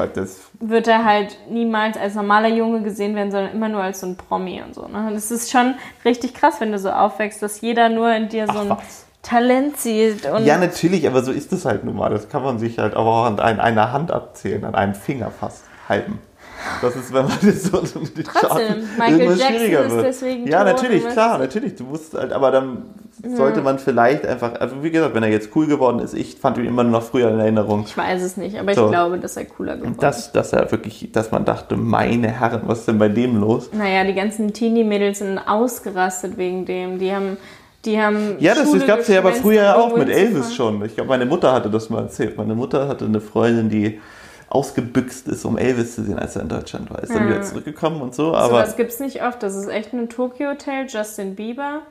wird er halt niemals als normaler Junge gesehen werden, sondern immer nur als so ein Promi und so. Ne? Und es ist schon richtig krass, wenn du so aufwächst, dass jeder nur in dir so ein was. Talent sieht. ja, natürlich, aber so ist es halt nun mal. Das kann man sich halt auch an einer Hand abzählen, an einem Finger fast halten. Das ist, wenn man das so Trotzdem, Michael Jackson ist deswegen Ja, natürlich, klar, natürlich. Du musst halt, aber dann sollte man vielleicht einfach, also wie gesagt, wenn er jetzt cool geworden ist, ich fand ihn immer nur noch früher in Erinnerung. Ich weiß es nicht, aber so. ich glaube, dass er cooler geworden das, ist. Dass er wirklich, dass man dachte, meine Herren, was ist denn bei dem los? Naja, die ganzen Teenie-Mädels sind ausgerastet wegen dem. Die haben die haben ja, das gab es ja aber früher auch mit Elvis schon. Ich glaube, meine Mutter hatte das mal erzählt. Meine Mutter hatte eine Freundin, die ausgebüxt ist, um Elvis zu sehen, als er in Deutschland war. Ist dann wieder zurückgekommen und so. Aber so was gibt es nicht oft. Das ist echt ein Tokyo Hotel, Justin Bieber.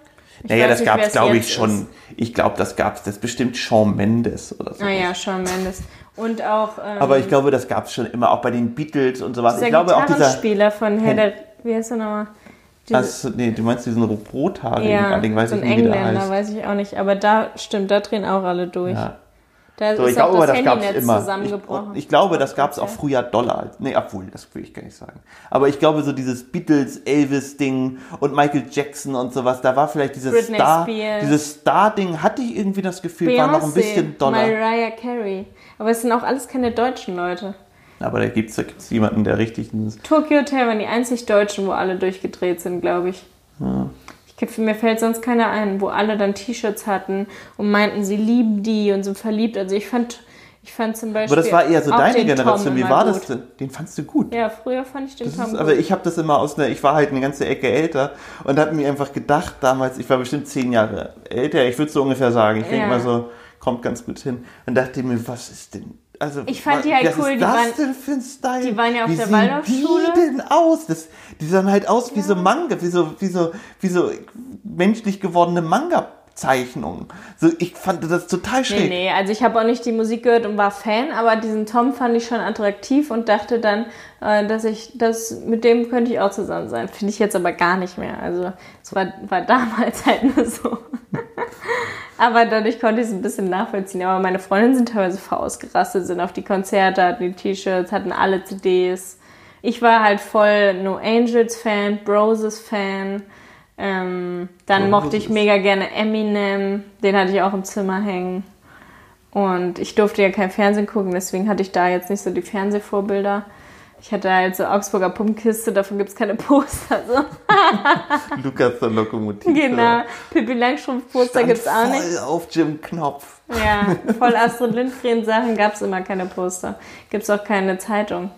Ich naja, das gab es, glaube ich, schon. Ist. Ich glaube, das gab es. Das ist bestimmt Shawn Mendes oder so. Naja, ah Shawn Mendes. Und auch. Ähm, Aber ich glaube, das gab es schon immer, auch bei den Beatles und sowas. Dieser ich glaube auch dieser Spieler von Herr der. Wie heißt er nochmal? Also, nee, du meinst diesen rothaarigen, ja, den weiß so ich nicht, wie der heißt. weiß ich auch nicht. Aber da stimmt, da drehen auch alle durch. Ja. Da so, ich glaube, das, das gab es immer. Ich, ich, glaube, das gab es auch früher Dollar. Nee, obwohl, das will ich gar nicht sagen. Aber ich glaube, so dieses Beatles, Elvis-Ding und Michael Jackson und sowas, da war vielleicht dieses Britney Star, Spears. dieses Star-Ding, hatte ich irgendwie das Gefühl, Beyonce, war noch ein bisschen Dollar. Mariah Carey. Aber es sind auch alles keine deutschen Leute. Aber da gibt es jemanden, der richtig... Tokyo Hotel waren die einzig Deutschen, wo alle durchgedreht sind, glaube ich. Ja. Ich, mir fällt sonst keiner ein, wo alle dann T-Shirts hatten und meinten, sie lieben die und sind verliebt. Also ich fand, ich fand zum Beispiel. Aber das war eher so deine Generation. Wie war gut. das denn? Den fandst du gut? Ja, früher fand ich den das Tom ist, gut. Aber ich habe das immer aus einer, ich war halt eine ganze Ecke älter und habe mir einfach gedacht, damals, ich war bestimmt zehn Jahre älter, ich würde so ungefähr sagen. Ich ja. denke mal so, kommt ganz gut hin. Und dachte mir, was ist denn also, ich fand die halt was cool. Ist die das waren, denn für ein Style? Die waren ja auf wie der Waldorfschule. Wie sehen die denn aus? Das, die sahen halt aus ja. wie so Manga, wie so, wie so, wie so menschlich gewordene Manga. Zeichnungen. So, ich fand das total schräg. Nee, nee, also ich habe auch nicht die Musik gehört und war Fan, aber diesen Tom fand ich schon attraktiv und dachte dann, äh, dass ich das mit dem könnte ich auch zusammen sein. Finde ich jetzt aber gar nicht mehr. Also es war, war damals halt nur so. Aber dadurch konnte ich es ein bisschen nachvollziehen. Aber meine Freundinnen sind teilweise voll ausgerastet, sind auf die Konzerte, hatten die T-Shirts, hatten alle CDs. Ich war halt voll No Angels Fan, Broses Fan. Ähm, dann oh, mochte ich mega gerne Eminem, den hatte ich auch im Zimmer hängen. Und ich durfte ja kein Fernsehen gucken, deswegen hatte ich da jetzt nicht so die Fernsehvorbilder. Ich hatte halt so Augsburger Pumpenkiste, davon gibt es keine Poster. So. Lukas der Lokomotive. Genau. Pippi Langstrumpf-Poster gibt es auch nicht. Voll auf Jim Knopf. Ja, voll Astrid Lindgren-Sachen gab es immer keine Poster. Gibt es auch keine Zeitung.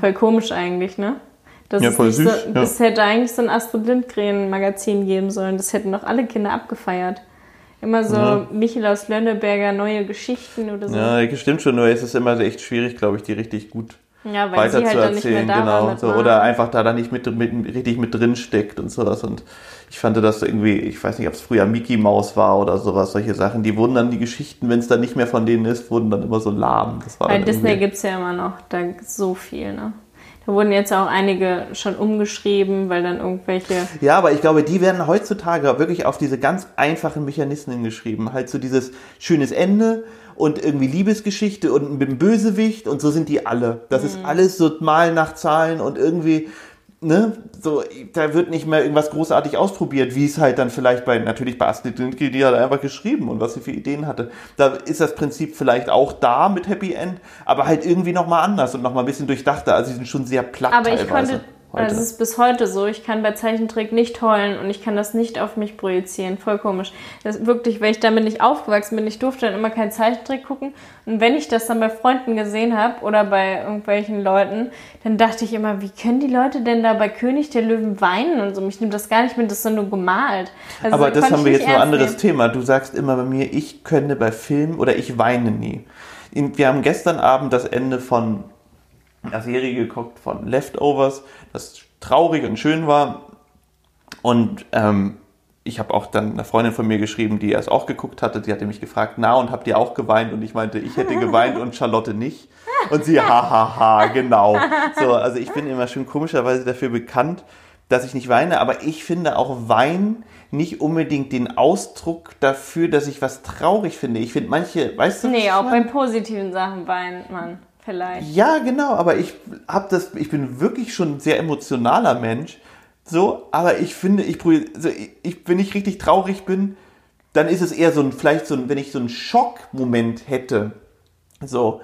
Voll komisch eigentlich, ne? Das ja, voll süß. So, ja. Das hätte eigentlich so ein Astrid Lindgren-Magazin geben sollen. Das hätten doch alle Kinder abgefeiert. Immer so ja. Michel aus Lönneberger, neue Geschichten oder so. Ja, stimmt schon, nur es ist immer echt schwierig, glaube ich, die richtig gut ja, weil weiter halt zu erzählen, genau. So, oder einfach da dann nicht mit, mit, richtig mit drin steckt und sowas. Und ich fand das irgendwie, ich weiß nicht, ob es früher Mickey Mouse war oder sowas, solche Sachen, die wurden dann die Geschichten, wenn es dann nicht mehr von denen ist, wurden dann immer so lahm. Das war Bei Disney gibt es ja immer noch da so viel, ne? Da wurden jetzt auch einige schon umgeschrieben, weil dann irgendwelche. Ja, aber ich glaube, die werden heutzutage wirklich auf diese ganz einfachen Mechanismen geschrieben. Halt so dieses schönes Ende und irgendwie Liebesgeschichte und ein Bösewicht und so sind die alle. Das mhm. ist alles so mal nach Zahlen und irgendwie ne, so, da wird nicht mehr irgendwas großartig ausprobiert, wie es halt dann vielleicht bei, natürlich bei Astrid Lindgren, die hat einfach geschrieben und was sie für Ideen hatte. Da ist das Prinzip vielleicht auch da mit Happy End, aber halt irgendwie nochmal anders und nochmal ein bisschen durchdachter. Also sie sind schon sehr platt aber teilweise. Ich konnte Heute. Das ist bis heute so. Ich kann bei Zeichentrick nicht heulen und ich kann das nicht auf mich projizieren. Voll komisch. Das ist wirklich, weil ich damit nicht aufgewachsen bin. Ich durfte dann immer keinen Zeichentrick gucken. Und wenn ich das dann bei Freunden gesehen habe oder bei irgendwelchen Leuten, dann dachte ich immer, wie können die Leute denn da bei König der Löwen weinen und so? Mich nimmt das gar nicht mit, das ist nur gemalt. Also Aber das haben wir jetzt noch ein anderes nehmen. Thema. Du sagst immer bei mir, ich könnte bei Filmen oder ich weine nie. Wir haben gestern Abend das Ende von eine Serie geguckt von Leftovers, das traurig und schön war. Und ähm, ich habe auch dann einer Freundin von mir geschrieben, die es auch geguckt hatte. Die hatte mich gefragt, na und habt ihr auch geweint? Und ich meinte, ich hätte geweint und Charlotte nicht. Und sie, hahaha, ha, ha, genau. So, also ich bin immer schon komischerweise dafür bekannt, dass ich nicht weine. Aber ich finde auch Wein nicht unbedingt den Ausdruck dafür, dass ich was traurig finde. Ich finde manche, weißt du? Nee, auch bei positiven Sachen weint man vielleicht. Ja, genau, aber ich habe das, ich bin wirklich schon ein sehr emotionaler Mensch. So, aber ich finde, ich, also ich, wenn ich richtig traurig bin, dann ist es eher so ein, vielleicht so ein, wenn ich so einen Schockmoment hätte, so,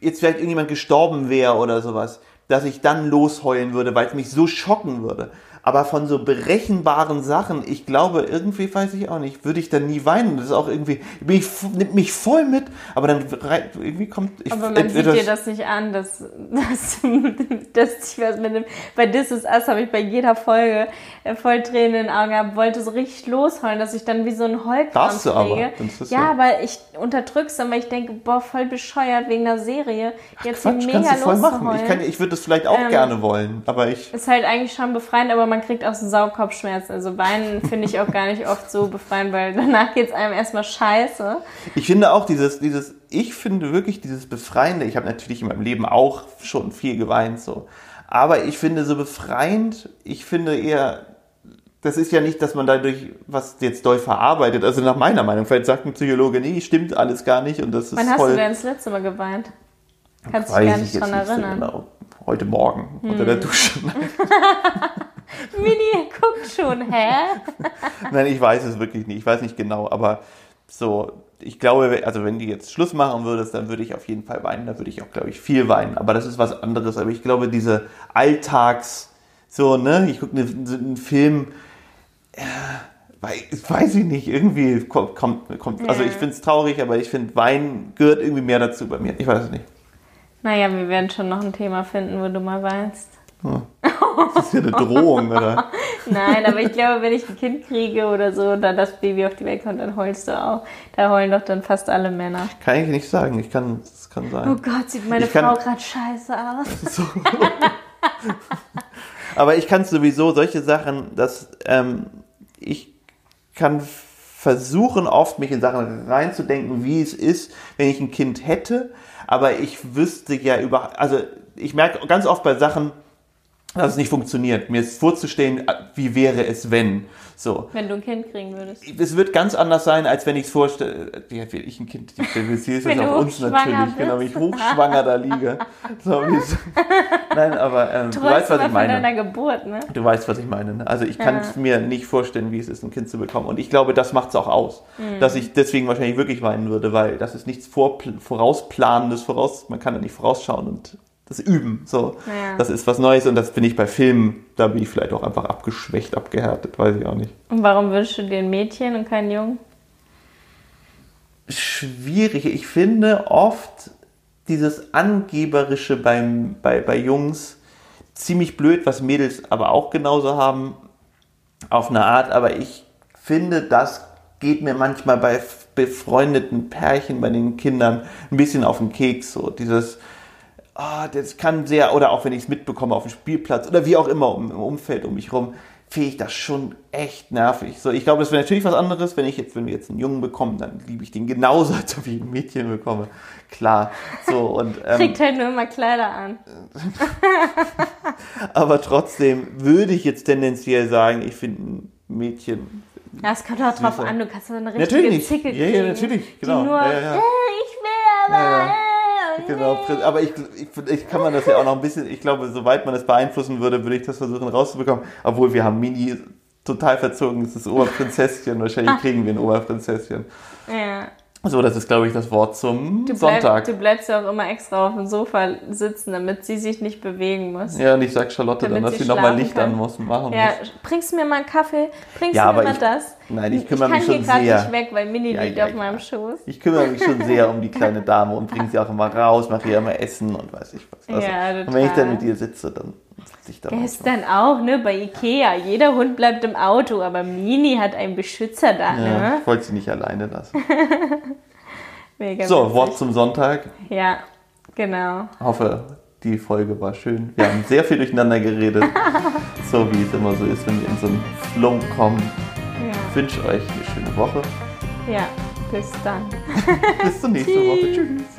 jetzt vielleicht irgendjemand gestorben wäre oder sowas, dass ich dann losheulen würde, weil es mich so schocken würde. Aber von so berechenbaren Sachen, ich glaube, irgendwie weiß ich auch nicht, würde ich dann nie weinen. Das ist auch irgendwie, bin ich, nimmt mich voll mit, aber dann irgendwie kommt. Ich, aber man sieht dir das nicht an, dass, dass, dass ich was mit dem. Bei This is Us habe ich bei jeder Folge äh, voll Tränen in den Augen gehabt, wollte so richtig losheulen, dass ich dann wie so ein Heulkrampf du aber. Ja, aber ich unterdrück's dann, weil ich denke, boah, voll bescheuert wegen der Serie. Jetzt Ach, Quatsch, mega kannst du voll machen. Ich, kann, ich würde das vielleicht auch ähm, gerne wollen, aber ich. Ist halt eigentlich schon befreiend, aber man kriegt auch so Saukopfschmerzen. Also Weinen finde ich auch gar nicht oft so befreiend, weil danach geht es einem erstmal scheiße. Ich finde auch dieses, dieses, ich finde wirklich dieses Befreiende, ich habe natürlich in meinem Leben auch schon viel geweint, so. Aber ich finde so befreiend, ich finde eher, das ist ja nicht, dass man dadurch was jetzt doll verarbeitet. Also nach meiner Meinung, vielleicht sagt ein Psychologe, nee, stimmt alles gar nicht und das ist Wann hast voll, du denn das letzte Mal geweint? Kannst du dich gar nicht dran erinnern. So genau. Heute Morgen hm. unter der hm. Dusche. Mini guckt schon, hä? Nein, ich weiß es wirklich nicht. Ich weiß nicht genau, aber so, ich glaube, also wenn du jetzt Schluss machen würdest, dann würde ich auf jeden Fall weinen. Da würde ich auch, glaube ich, viel weinen. Aber das ist was anderes. Aber ich glaube, diese Alltags, so, ne, ich gucke ne, einen Film, äh, weiß ich nicht, irgendwie kommt, kommt, kommt also ich finde es traurig, aber ich finde, Wein gehört irgendwie mehr dazu bei mir. Ich weiß es nicht. Naja, wir werden schon noch ein Thema finden, wo du mal weinst. Ja. Das ist ja eine Drohung, oder? Nein, aber ich glaube, wenn ich ein Kind kriege oder so und dann das Baby auf die Welt kommt, dann heulst du auch. Da heulen doch dann fast alle Männer. Kann ich nicht sagen. Ich kann, das kann sein. Oh Gott, sieht meine ich Frau gerade scheiße aus. So. aber ich kann sowieso solche Sachen, dass ähm, ich kann versuchen oft, mich in Sachen reinzudenken, wie es ist, wenn ich ein Kind hätte. Aber ich wüsste ja über, also ich merke ganz oft bei Sachen, dass es nicht funktioniert. Mir ist vorzustellen, wie wäre es, wenn. So. Wenn du ein Kind kriegen würdest. Es wird ganz anders sein, als wenn ich es vorstelle. Ja, will ich ein Kind, die ist es auf uns natürlich, bist. genau, wenn ich hochschwanger da liege. So, Nein, aber ähm, du, weißt, was ich meine. Von deiner Geburt, ne? Du weißt, was ich meine. Ne? Also ich kann ja. mir nicht vorstellen, wie es ist, ein Kind zu bekommen. Und ich glaube, das macht es auch aus. Mhm. Dass ich deswegen wahrscheinlich wirklich weinen würde, weil das ist nichts Vorausplanendes, voraus, man kann ja nicht vorausschauen und das Üben. So. Ja. Das ist was Neues und das bin ich bei Filmen, da bin ich vielleicht auch einfach abgeschwächt, abgehärtet, weiß ich auch nicht. Und warum wünschst du dir ein Mädchen und keinen Jungen? Schwierig. Ich finde oft dieses Angeberische beim, bei, bei Jungs ziemlich blöd, was Mädels aber auch genauso haben, auf eine Art, aber ich finde, das geht mir manchmal bei befreundeten Pärchen, bei den Kindern ein bisschen auf den Keks. So dieses, oh, das kann sehr, oder auch wenn ich es mitbekomme auf dem Spielplatz oder wie auch immer im Umfeld um mich rum, finde ich das schon echt nervig. So, ich glaube, es wäre natürlich was anderes, wenn ich jetzt, wenn wir jetzt einen Jungen bekommen, dann liebe ich den genauso, als ob ich ein Mädchen bekomme. Klar. So, und, ähm, Kriegt halt nur immer Kleider an. aber trotzdem würde ich jetzt tendenziell sagen, ich finde ein Mädchen. Ja, es kommt auch drauf an, du kannst so eine richtige natürlich. Zicke kriegen. Ja, ja, natürlich, genau. Die nur, ja, ja. Äh, ich will aber. Ja. Genau, aber ich, ich, ich, kann man das ja auch noch ein bisschen, ich glaube, soweit man es beeinflussen würde, würde ich das versuchen rauszubekommen. Obwohl wir haben Mini total verzogen, das ist Oberprinzesschen, wahrscheinlich kriegen wir ein Oberprinzesschen. Ja. So, das ist, glaube ich, das Wort zum du Sonntag. Bleib, du bleibst ja auch immer extra auf dem Sofa sitzen, damit sie sich nicht bewegen muss. Ja, und ich sag Charlotte dann, dass sie, nochmal Licht kann. an muss, machen ja, muss. bringst du mir mal einen Kaffee? Bringst ja, du mir mal ich, das? Nein, ich kümmere mich schon sehr. Ich kann nicht weg, weil Mini ja, liegt ja, auf meinem Schoß. Ich kümmere mich schon sehr um die kleine Dame und bringe sie auch immer raus, mache ihr immer Essen und weiß ich was. Also. Und wenn ich dann mit ihr sitze, dann sich dann Gestern auch, ne, bei Ikea. Jeder Hund bleibt im Auto, aber Mini hat einen Beschützer da, ne? Ich wollte sie nicht alleine lassen. Mega so, witzig. Wort zum Sonntag. Ja, genau. Hoffe, die Folge war schön. Wir haben sehr viel durcheinander geredet. so wie es immer so ist, wenn wir in so einen Flunk kommen. Ja. Ich wünsche euch eine schöne Woche. Ja, bis dann. bis zur nächsten Woche. Tschüss.